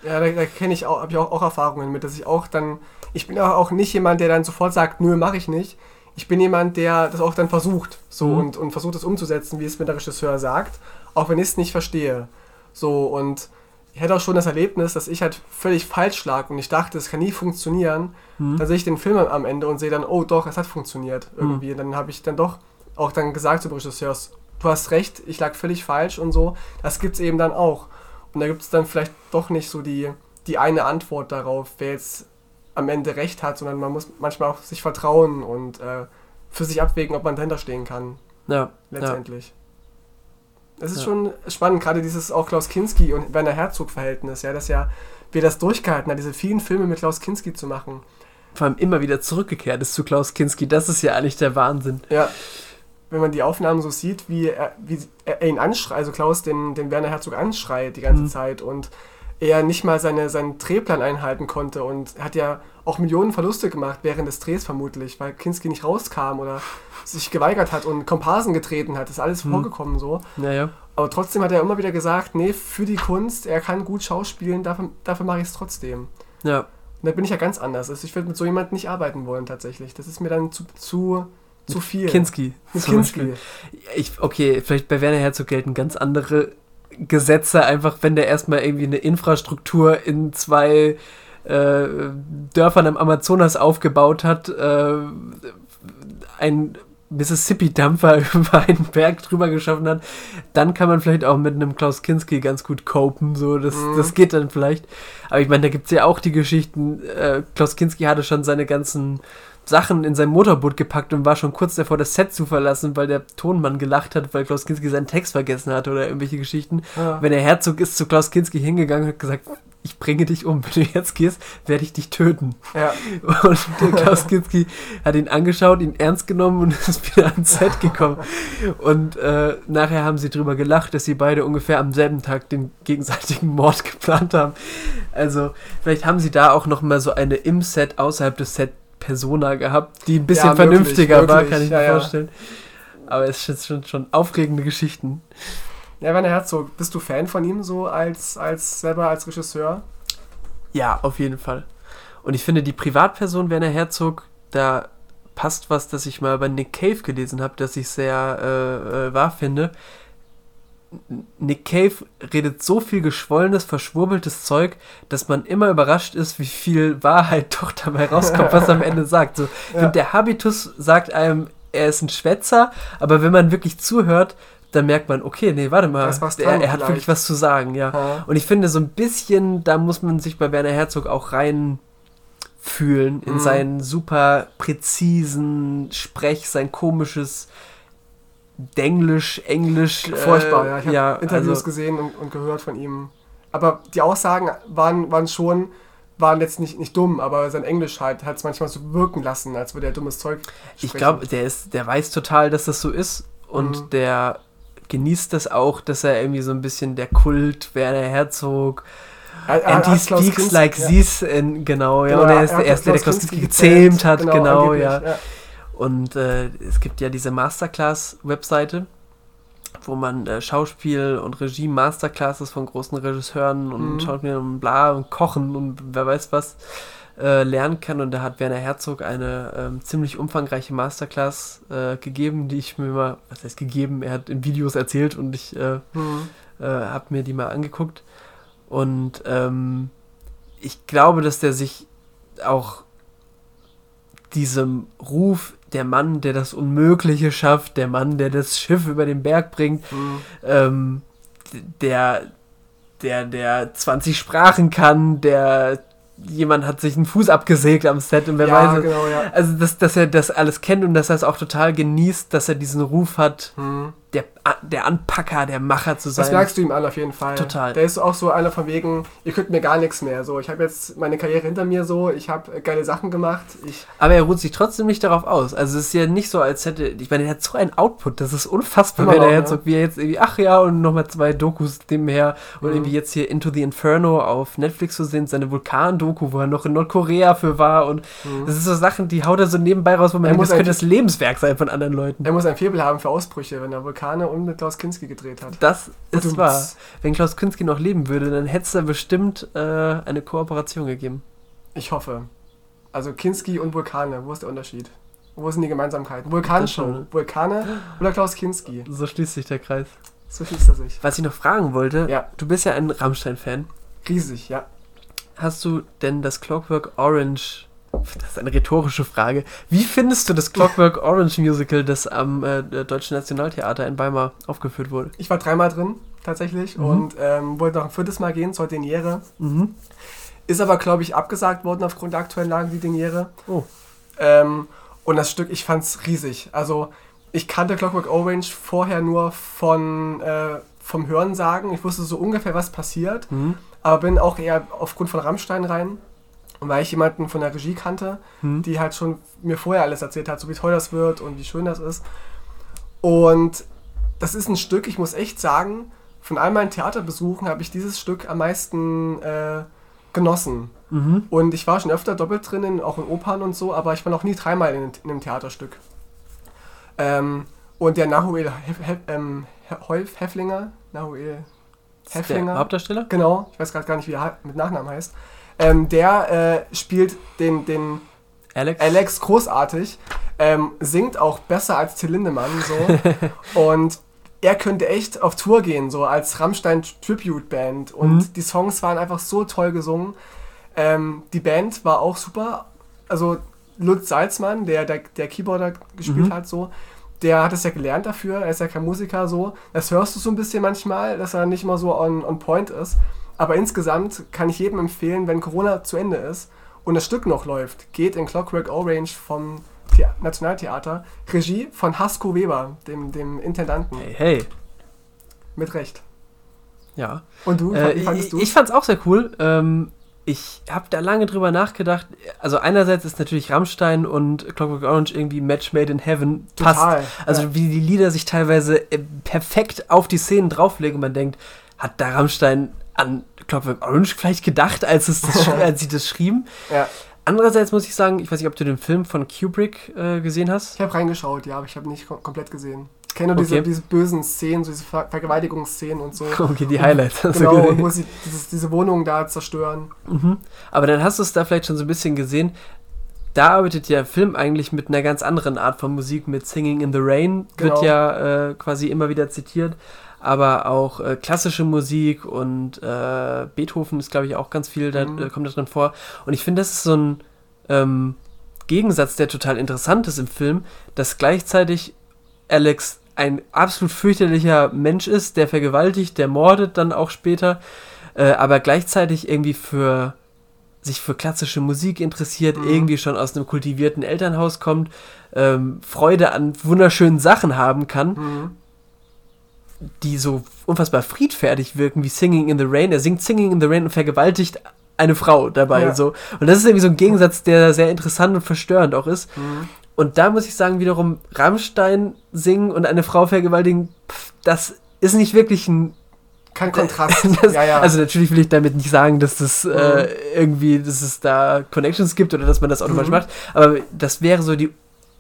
Ja, da, da kenne ich auch, habe ich auch, auch Erfahrungen mit, dass ich auch dann, ich bin auch nicht jemand, der dann sofort sagt, nö, mache ich nicht. Ich bin jemand, der das auch dann versucht, so mhm. und, und versucht es umzusetzen, wie es mir der Regisseur sagt, auch wenn ich es nicht verstehe. So und ich hatte auch schon das Erlebnis, dass ich halt völlig falsch lag und ich dachte, es kann nie funktionieren. Mhm. Dann sehe ich den Film am Ende und sehe dann, oh doch, es hat funktioniert irgendwie. Mhm. Dann habe ich dann doch auch dann gesagt zum Regisseur, du hast recht, ich lag völlig falsch und so. Das gibt es eben dann auch. Und da gibt es dann vielleicht doch nicht so die, die eine Antwort darauf, wer jetzt am Ende recht hat, sondern man muss manchmal auch sich vertrauen und äh, für sich abwägen, ob man dahinter stehen kann. Ja. Letztendlich. Es ist ja. schon spannend, gerade dieses auch Klaus Kinski und Werner Herzog-Verhältnis, ja, dass ja wir das durchgehalten hat, diese vielen Filme mit Klaus Kinski zu machen. Vor allem immer wieder zurückgekehrt ist zu Klaus Kinski, das ist ja eigentlich der Wahnsinn. Ja wenn man die Aufnahmen so sieht, wie er, wie er ihn anschreit, also Klaus den, den Werner Herzog anschreit die ganze mhm. Zeit und er nicht mal seine, seinen Drehplan einhalten konnte und hat ja auch Millionen Verluste gemacht während des Drehs vermutlich, weil Kinski nicht rauskam oder sich geweigert hat und Komparsen getreten hat. Das ist alles mhm. vorgekommen so. Ja, ja. Aber trotzdem hat er immer wieder gesagt, nee, für die Kunst, er kann gut schauspielen, dafür, dafür mache ich es trotzdem. Ja. Und da bin ich ja ganz anders. Also ich würde mit so jemandem nicht arbeiten wollen tatsächlich. Das ist mir dann zu, zu zu viel. Kinski. Kinski. Ich, okay, vielleicht bei Werner Herzog gelten ganz andere Gesetze, einfach wenn der erstmal irgendwie eine Infrastruktur in zwei äh, Dörfern am Amazonas aufgebaut hat, äh, ein Mississippi-Dampfer über einen Berg drüber geschaffen hat, dann kann man vielleicht auch mit einem Klaus Kinski ganz gut copen, so, das, mhm. das geht dann vielleicht. Aber ich meine, da gibt es ja auch die Geschichten, äh, Klaus Kinski hatte schon seine ganzen Sachen in sein Motorboot gepackt und war schon kurz davor, das Set zu verlassen, weil der Tonmann gelacht hat, weil Klaus Kinski seinen Text vergessen hatte oder irgendwelche Geschichten. Ja. Wenn der Herzog ist zu Klaus Kinski hingegangen und hat gesagt, ich bringe dich um. Wenn du jetzt gehst, werde ich dich töten. Ja. Und der Klaus Kinski hat ihn angeschaut, ihn ernst genommen und ist wieder ans Set gekommen. Und äh, nachher haben sie drüber gelacht, dass sie beide ungefähr am selben Tag den gegenseitigen Mord geplant haben. Also vielleicht haben sie da auch noch mal so eine im Set, außerhalb des Sets Persona gehabt, die ein bisschen ja, vernünftiger möglich, war, kann ich ja, mir vorstellen. Aber es ist schon, schon aufregende Geschichten. Ja, Werner Herzog, bist du Fan von ihm so als, als selber als Regisseur? Ja, auf jeden Fall. Und ich finde, die Privatperson Werner Herzog, da passt was, das ich mal bei Nick Cave gelesen habe, das ich sehr äh, äh, wahr finde. Nick Cave redet so viel geschwollenes, verschwurbeltes Zeug, dass man immer überrascht ist, wie viel Wahrheit doch dabei rauskommt, was er am Ende sagt. So, ja. Der Habitus sagt einem, er ist ein Schwätzer, aber wenn man wirklich zuhört, dann merkt man, okay, nee, warte mal, er, er hat wirklich was zu sagen, ja. Ja. Und ich finde, so ein bisschen, da muss man sich bei Werner Herzog auch rein fühlen in Mhm. seinen super präzisen Sprech, sein komisches Denglisch, Englisch. Furchtbar, äh, ja. Ich habe ja, Interviews also, gesehen und, und gehört von ihm. Aber die Aussagen waren, waren schon, waren jetzt nicht, nicht dumm, aber sein Englisch halt hat es manchmal so wirken lassen, als würde er dummes Zeug sprechen. Ich glaube, der ist, der weiß total, dass das so ist und Mhm. der genießt das auch, dass er irgendwie so ein bisschen der Kult Werner Herzog er, er and he speaks Kinski- like ja. this in, genau, ja, Genau, und er ist der erste, der Klaus Kinski gezähmt hat, genau, angeblich, ja. Und äh, es gibt ja diese Masterclass-Webseite, wo man äh, Schauspiel und Regie Masterclasses von großen Regisseuren und Mhm. Schauspielern und bla und Kochen und wer weiß was äh, lernen kann. Und da hat Werner Herzog eine ähm, ziemlich umfangreiche Masterclass äh, gegeben, die ich mir mal, was heißt gegeben, er hat in Videos erzählt und ich äh, Mhm. äh, habe mir die mal angeguckt. Und ähm, ich glaube, dass der sich auch diesem Ruf, der Mann, der das Unmögliche schafft, der Mann, der das Schiff über den Berg bringt, Mhm. ähm, der, der, der 20 Sprachen kann, der jemand hat sich einen Fuß abgesägt am Set und wer ja, weiß. genau, ja. Also, dass, dass er das alles kennt und dass er es auch total genießt, dass er diesen Ruf hat, Mhm. Der, der Anpacker, der Macher zu sein. Das merkst du ihm an auf jeden Fall. Total. Der ist auch so einer von wegen, ihr könnt mir gar nichts mehr. So, ich habe jetzt meine Karriere hinter mir so, ich habe geile Sachen gemacht. Aber er ruht sich trotzdem nicht darauf aus. Also es ist ja nicht so, als hätte. Ich meine, er hat so einen Output, das ist unfassbar, Immer wenn er noch, Herzog, wie er jetzt irgendwie, ach ja, und nochmal zwei Dokus nebenher und Mhm. irgendwie jetzt hier Into the Inferno auf Netflix zu sehen, seine Vulkan-Doku, wo er noch in Nordkorea für war und Mhm. das ist so Sachen, die haut er so nebenbei raus, wo man denkt, muss das könnte das Lebenswerk sein von anderen Leuten. er muss ein Faible haben für Ausbrüche, wenn er Vulkane und mit Klaus Kinski gedreht hat. Das ist wahr. Wenn Klaus Kinski noch leben würde, dann hätte es da bestimmt äh, eine Kooperation gegeben. Ich hoffe. Also Kinski und Vulkane, wo ist der Unterschied? Wo sind die Gemeinsamkeiten? Vulkanshow, schon. Vulkane oder Klaus Kinski? So schließt sich der Kreis. So schließt er sich. Was ich noch fragen wollte, Ja. du bist ja ein Rammstein-Fan. Riesig, ja. Hast du denn das Clockwork Orange? Das ist eine rhetorische Frage. Wie findest du das Clockwork Orange Musical, das am äh, Deutschen Nationaltheater in Weimar aufgeführt wurde? Ich war dreimal drin, tatsächlich, Mhm. und ähm, wollte noch ein viertes Mal gehen zur Deniere. Mhm. Ist aber, glaube ich, abgesagt worden aufgrund der aktuellen Lage, die Deniere. Oh. Ähm, und das Stück, ich fand's riesig. Also, ich kannte Clockwork Orange vorher nur von, äh, vom Hörensagen. Ich wusste so ungefähr, was passiert. Mhm. aber bin auch eher aufgrund von Rammstein rein. Und weil ich jemanden von der Regie kannte, Mhm. die halt schon mir vorher alles erzählt hat, so wie toll das wird und wie schön das ist. Und das ist ein Stück, ich muss echt sagen, von all meinen Theaterbesuchen habe ich dieses Stück am meisten äh, genossen. Mhm. Und ich war schon öfter doppelt drin, in, auch in Opern und so, aber ich war noch nie dreimal in, in einem Theaterstück. Ähm, und der Nahuel Hef, Hef, ähm, Holf Hefflinger, Nahuel Hefflinger, Der Hauptdarsteller? genau, ich weiß gerade gar nicht, wie er mit Nachnamen heißt, ähm, der äh, spielt den, den Alex? Alex großartig, ähm, singt auch besser als Till Lindemann so und er könnte echt auf Tour gehen, so als Rammstein Tribute Band und Mhm. die Songs waren einfach so toll gesungen. Ähm, die Band war auch super, also Lutz Salzmann, der, der, der Keyboarder gespielt Mhm. hat, so, der hat es ja gelernt dafür, er ist ja kein Musiker, so. Das hörst du so ein bisschen manchmal, dass er nicht mal so on, on point ist. Aber insgesamt kann ich jedem empfehlen, wenn Corona zu Ende ist und das Stück noch läuft, geht in Clockwork Orange vom The Nationaltheater. Regie von Hasko Weber, dem, dem Intendanten. Hey, hey. Mit Recht. Ja. Und du, Äh, wie fandest ich du? ich fand's auch sehr cool. Ähm, ich habe da lange drüber nachgedacht. Also einerseits ist natürlich Rammstein und Clockwork Orange irgendwie Match Made in Heaven. Passt. Total. Also ja. wie die Lieder sich teilweise äh, perfekt auf die Szenen drauflegen und man denkt, hat da Rammstein an Clockwork Orange vielleicht gedacht, als, es das, als sie das schrieben? ja. Andererseits muss ich sagen, ich weiß nicht, ob du den Film von Kubrick äh, gesehen hast. Ich habe reingeschaut, ja, aber ich habe nicht kom komplett gesehen. Ich kenne nur Okay. diese, diese bösen Szenen, so diese Ver Vergewaltigungsszenen und so. Okay, die Highlights. du genau, und wo sie dieses, diese Wohnung da zerstören. Mhm. Aber dann hast du es da vielleicht schon so ein bisschen gesehen. Da arbeitet ja Film eigentlich mit einer ganz anderen Art von Musik, mit Singing in the Rain, wird Genau. ja äh, quasi immer wieder zitiert. Aber auch äh, klassische Musik und äh, Beethoven ist, glaube ich, auch ganz viel, da Mhm. äh, kommt da drin vor. Und ich finde, das ist so ein ähm, Gegensatz, der total interessant ist im Film, dass gleichzeitig Alex ein absolut fürchterlicher Mensch ist, der vergewaltigt, der mordet dann auch später, äh, aber gleichzeitig irgendwie für sich für klassische Musik interessiert, Mhm. irgendwie schon aus einem kultivierten Elternhaus kommt, ähm, Freude an wunderschönen Sachen haben kann, Mhm. Die so unfassbar friedfertig wirken wie Singing in the Rain. Er singt Singing in the Rain und vergewaltigt eine Frau dabei Ja. so. Und das ist irgendwie so ein Gegensatz, der sehr interessant und verstörend auch ist. Mhm. Und da muss ich sagen, wiederum Rammstein singen und eine Frau vergewaltigen, pff, das ist nicht wirklich ein. Kein Kontrast. Das, ja, ja. Also natürlich will ich damit nicht sagen, dass das äh, irgendwie, dass es da Connections gibt oder dass man das automatisch Mhm. macht. Aber das wäre so die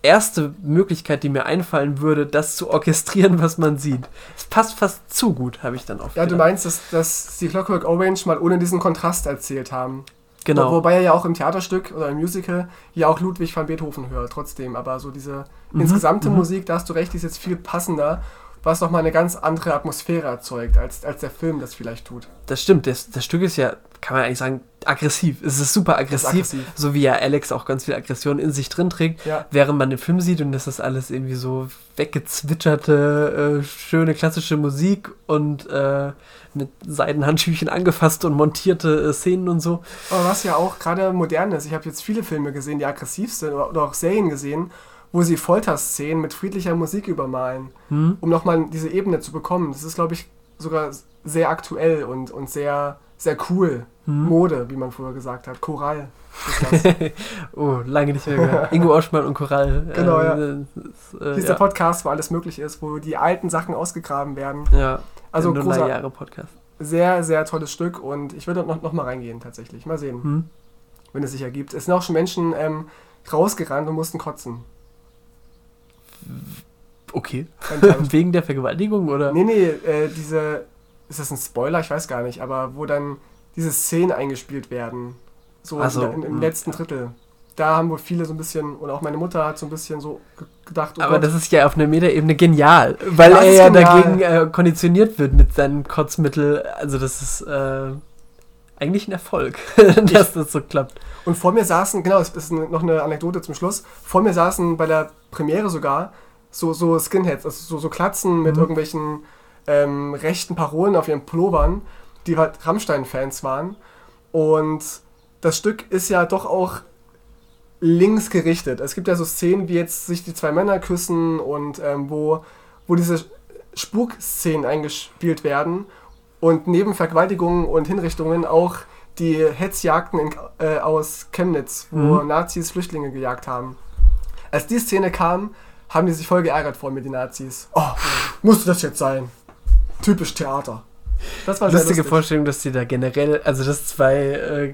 erste Möglichkeit, die mir einfallen würde, das zu orchestrieren, was man sieht. Es passt fast zu gut, habe ich dann oft ja, du gedacht. meinst, dass, dass die Clockwork Orange mal ohne diesen Kontrast erzählt haben. Genau. Wo, wobei er ja auch im Theaterstück oder im Musical ja auch Ludwig van Beethoven hört, trotzdem. Aber so diese Mhm, insgesamte mhm. Musik, da hast du recht, die ist jetzt viel passender, was nochmal eine ganz andere Atmosphäre erzeugt, als, als der Film das vielleicht tut. Das stimmt, das, das Stück ist ja, kann man eigentlich sagen, aggressiv. Es ist super Das ist aggressiv, aggressiv. so wie ja Alex auch ganz viel Aggression in sich drin trägt. Ja. während man den Film sieht und das ist alles irgendwie so weggezwitscherte, äh, schöne klassische Musik und äh, mit Seidenhandschüchen angefasst und montierte äh, Szenen und so. Aber was ja auch gerade modern ist, ich habe jetzt viele Filme gesehen, die aggressiv sind oder, oder auch Serien gesehen, wo sie Folterszenen mit friedlicher Musik übermalen, Hm? um nochmal diese Ebene zu bekommen. Das ist, glaube ich, sogar sehr aktuell und, und sehr, sehr cool. Hm? Mode, wie man früher gesagt hat. Das. oh, lange nicht mehr gehört. Ingo Oschmann und Choral. Genau, ja. äh, ist, äh, Hier ist der Podcast, wo alles möglich ist, wo die alten Sachen ausgegraben werden. ja, Also großer, Jahre Podcast. sehr, sehr tolles Stück und ich würde noch, noch mal reingehen tatsächlich. Mal sehen, Hm? wenn es sich ergibt. Es sind auch schon Menschen ähm, rausgerannt und mussten kotzen. Okay. Wegen der Vergewaltigung oder? nee, nee, äh, diese, ist das ein Spoiler? Ich weiß gar nicht, aber wo dann diese Szenen eingespielt werden. So Ach so, in, im hm. letzten Drittel. Da haben wohl viele so ein bisschen, und auch meine Mutter hat so ein bisschen so ge- gedacht, oh Aber Gott, das ist ja auf einer Metaebene genial, weil Das er ja genial. dagegen äh, konditioniert wird mit seinem Kotzmittel. Also das ist äh, eigentlich ein Erfolg, dass das so klappt. Und vor mir saßen, genau, das ist noch eine Anekdote zum Schluss, vor mir saßen bei der Premiere sogar so, so Skinheads, also so, so Klatzen mit Mhm. irgendwelchen ähm, rechten Parolen auf ihren Pullovern, die halt Rammstein-Fans waren. Und das Stück ist ja doch auch links gerichtet. Es gibt ja so Szenen, wie jetzt sich die zwei Männer küssen und ähm, wo, wo diese Spukszenen eingespielt werden und neben Vergewaltigungen und Hinrichtungen auch die Hetzjagden in, äh, aus Chemnitz, wo Mhm. Nazis Flüchtlinge gejagt haben. Als die Szene kam, haben die sich voll geärgert vor mir, die Nazis. Oh, musste das jetzt sein? Typisch Theater. Das war Lustige lustig. Vorstellung, dass sie da generell, also dass zwei, äh,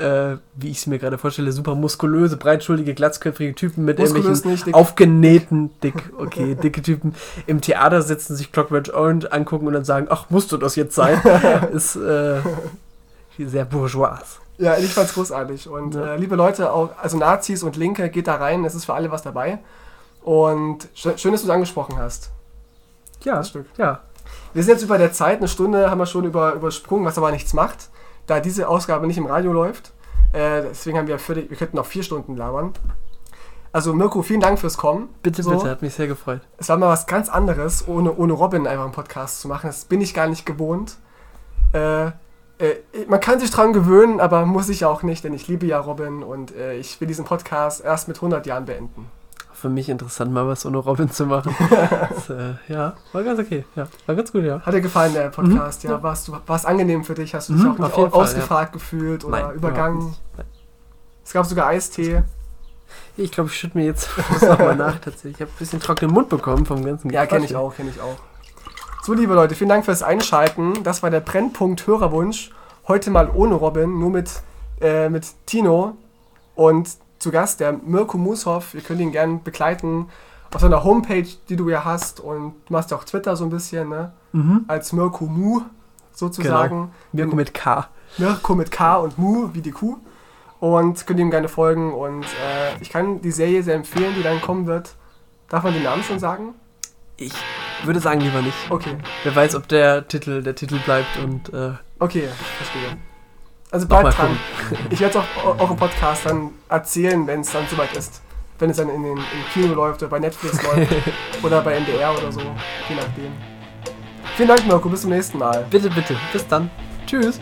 äh, wie ich es mir gerade vorstelle, super muskulöse, breitschuldige, glatzköpfige Typen mit Muskulös irgendwelchen aufgenähten, dick, okay, dicke Typen im Theater sitzen, sich Clockwork Orange angucken und dann sagen, ach, musste das jetzt sein? ist äh, sehr bourgeois. Ja, ich fand's großartig. Und Ja. äh, liebe Leute, auch, also Nazis und Linke, geht da rein, es ist für alle was dabei. Und sch schön, dass du es angesprochen hast, Ja, das Stück. ja. Wir sind jetzt über der Zeit, eine Stunde haben wir schon über, übersprungen, was aber nichts macht, da diese Ausgabe nicht im Radio läuft. Äh, deswegen haben wir, die, wir könnten noch vier Stunden labern. Also Mirko, vielen Dank fürs Kommen. Bitte, So. bitte, hat mich sehr gefreut. Es war mal was ganz anderes, ohne, ohne Robin einfach einen Podcast zu machen. Das bin ich gar nicht gewohnt. Äh, äh, man kann sich dran gewöhnen, aber muss ich auch nicht, denn ich liebe ja Robin und äh, ich will diesen Podcast erst mit 100 Jahren beenden. Für mich interessant, mal was ohne Robin zu machen. das, äh, ja, war ganz okay. Ja, war ganz gut, ja. Hat dir gefallen, der Podcast? Mhm, ja, ja. warst du, war es angenehm für dich? Hast du dich Mhm, auch Fall, ausgefragt gefühlt oder Nein, übergangen? Es gab sogar Eistee. Ich glaube, ich schütte mir jetzt nochmal nach tatsächlich. Ich habe ein bisschen trockenen Mund bekommen vom ganzen Ja, kenne ich auch, kenne ich auch. So, liebe Leute, vielen Dank fürs Einschalten. Das war der Brennpunkt Hörerwunsch. Heute mal ohne Robin, nur mit, äh, mit Tino und zu Gast der Mirko Mushoff. Ihr könnt ihn gerne begleiten auf seiner Homepage, die du ja hast und du machst ja auch Twitter so ein bisschen, ne? Mhm. Als Mirko Mu sozusagen. Mirko mit K. Mirko mit K und Mu wie die Kuh. Und könnt ihm gerne folgen. Und äh, ich kann die Serie sehr empfehlen, die dann kommen wird. Darf man den Namen schon sagen? Ich würde sagen, lieber nicht. Okay. Wer weiß, ob der Titel der Titel bleibt und äh, Okay, verstehe. Also bleibt dran. Ich werde es auch, auch im Podcast dann erzählen, wenn es dann soweit ist. wenn es dann in den, im Kino läuft oder bei Netflix läuft oder bei NDR oder so, je nachdem. Vielen Dank, Mirko, bis zum nächsten Mal. Bitte, bitte. Bis dann. Tschüss.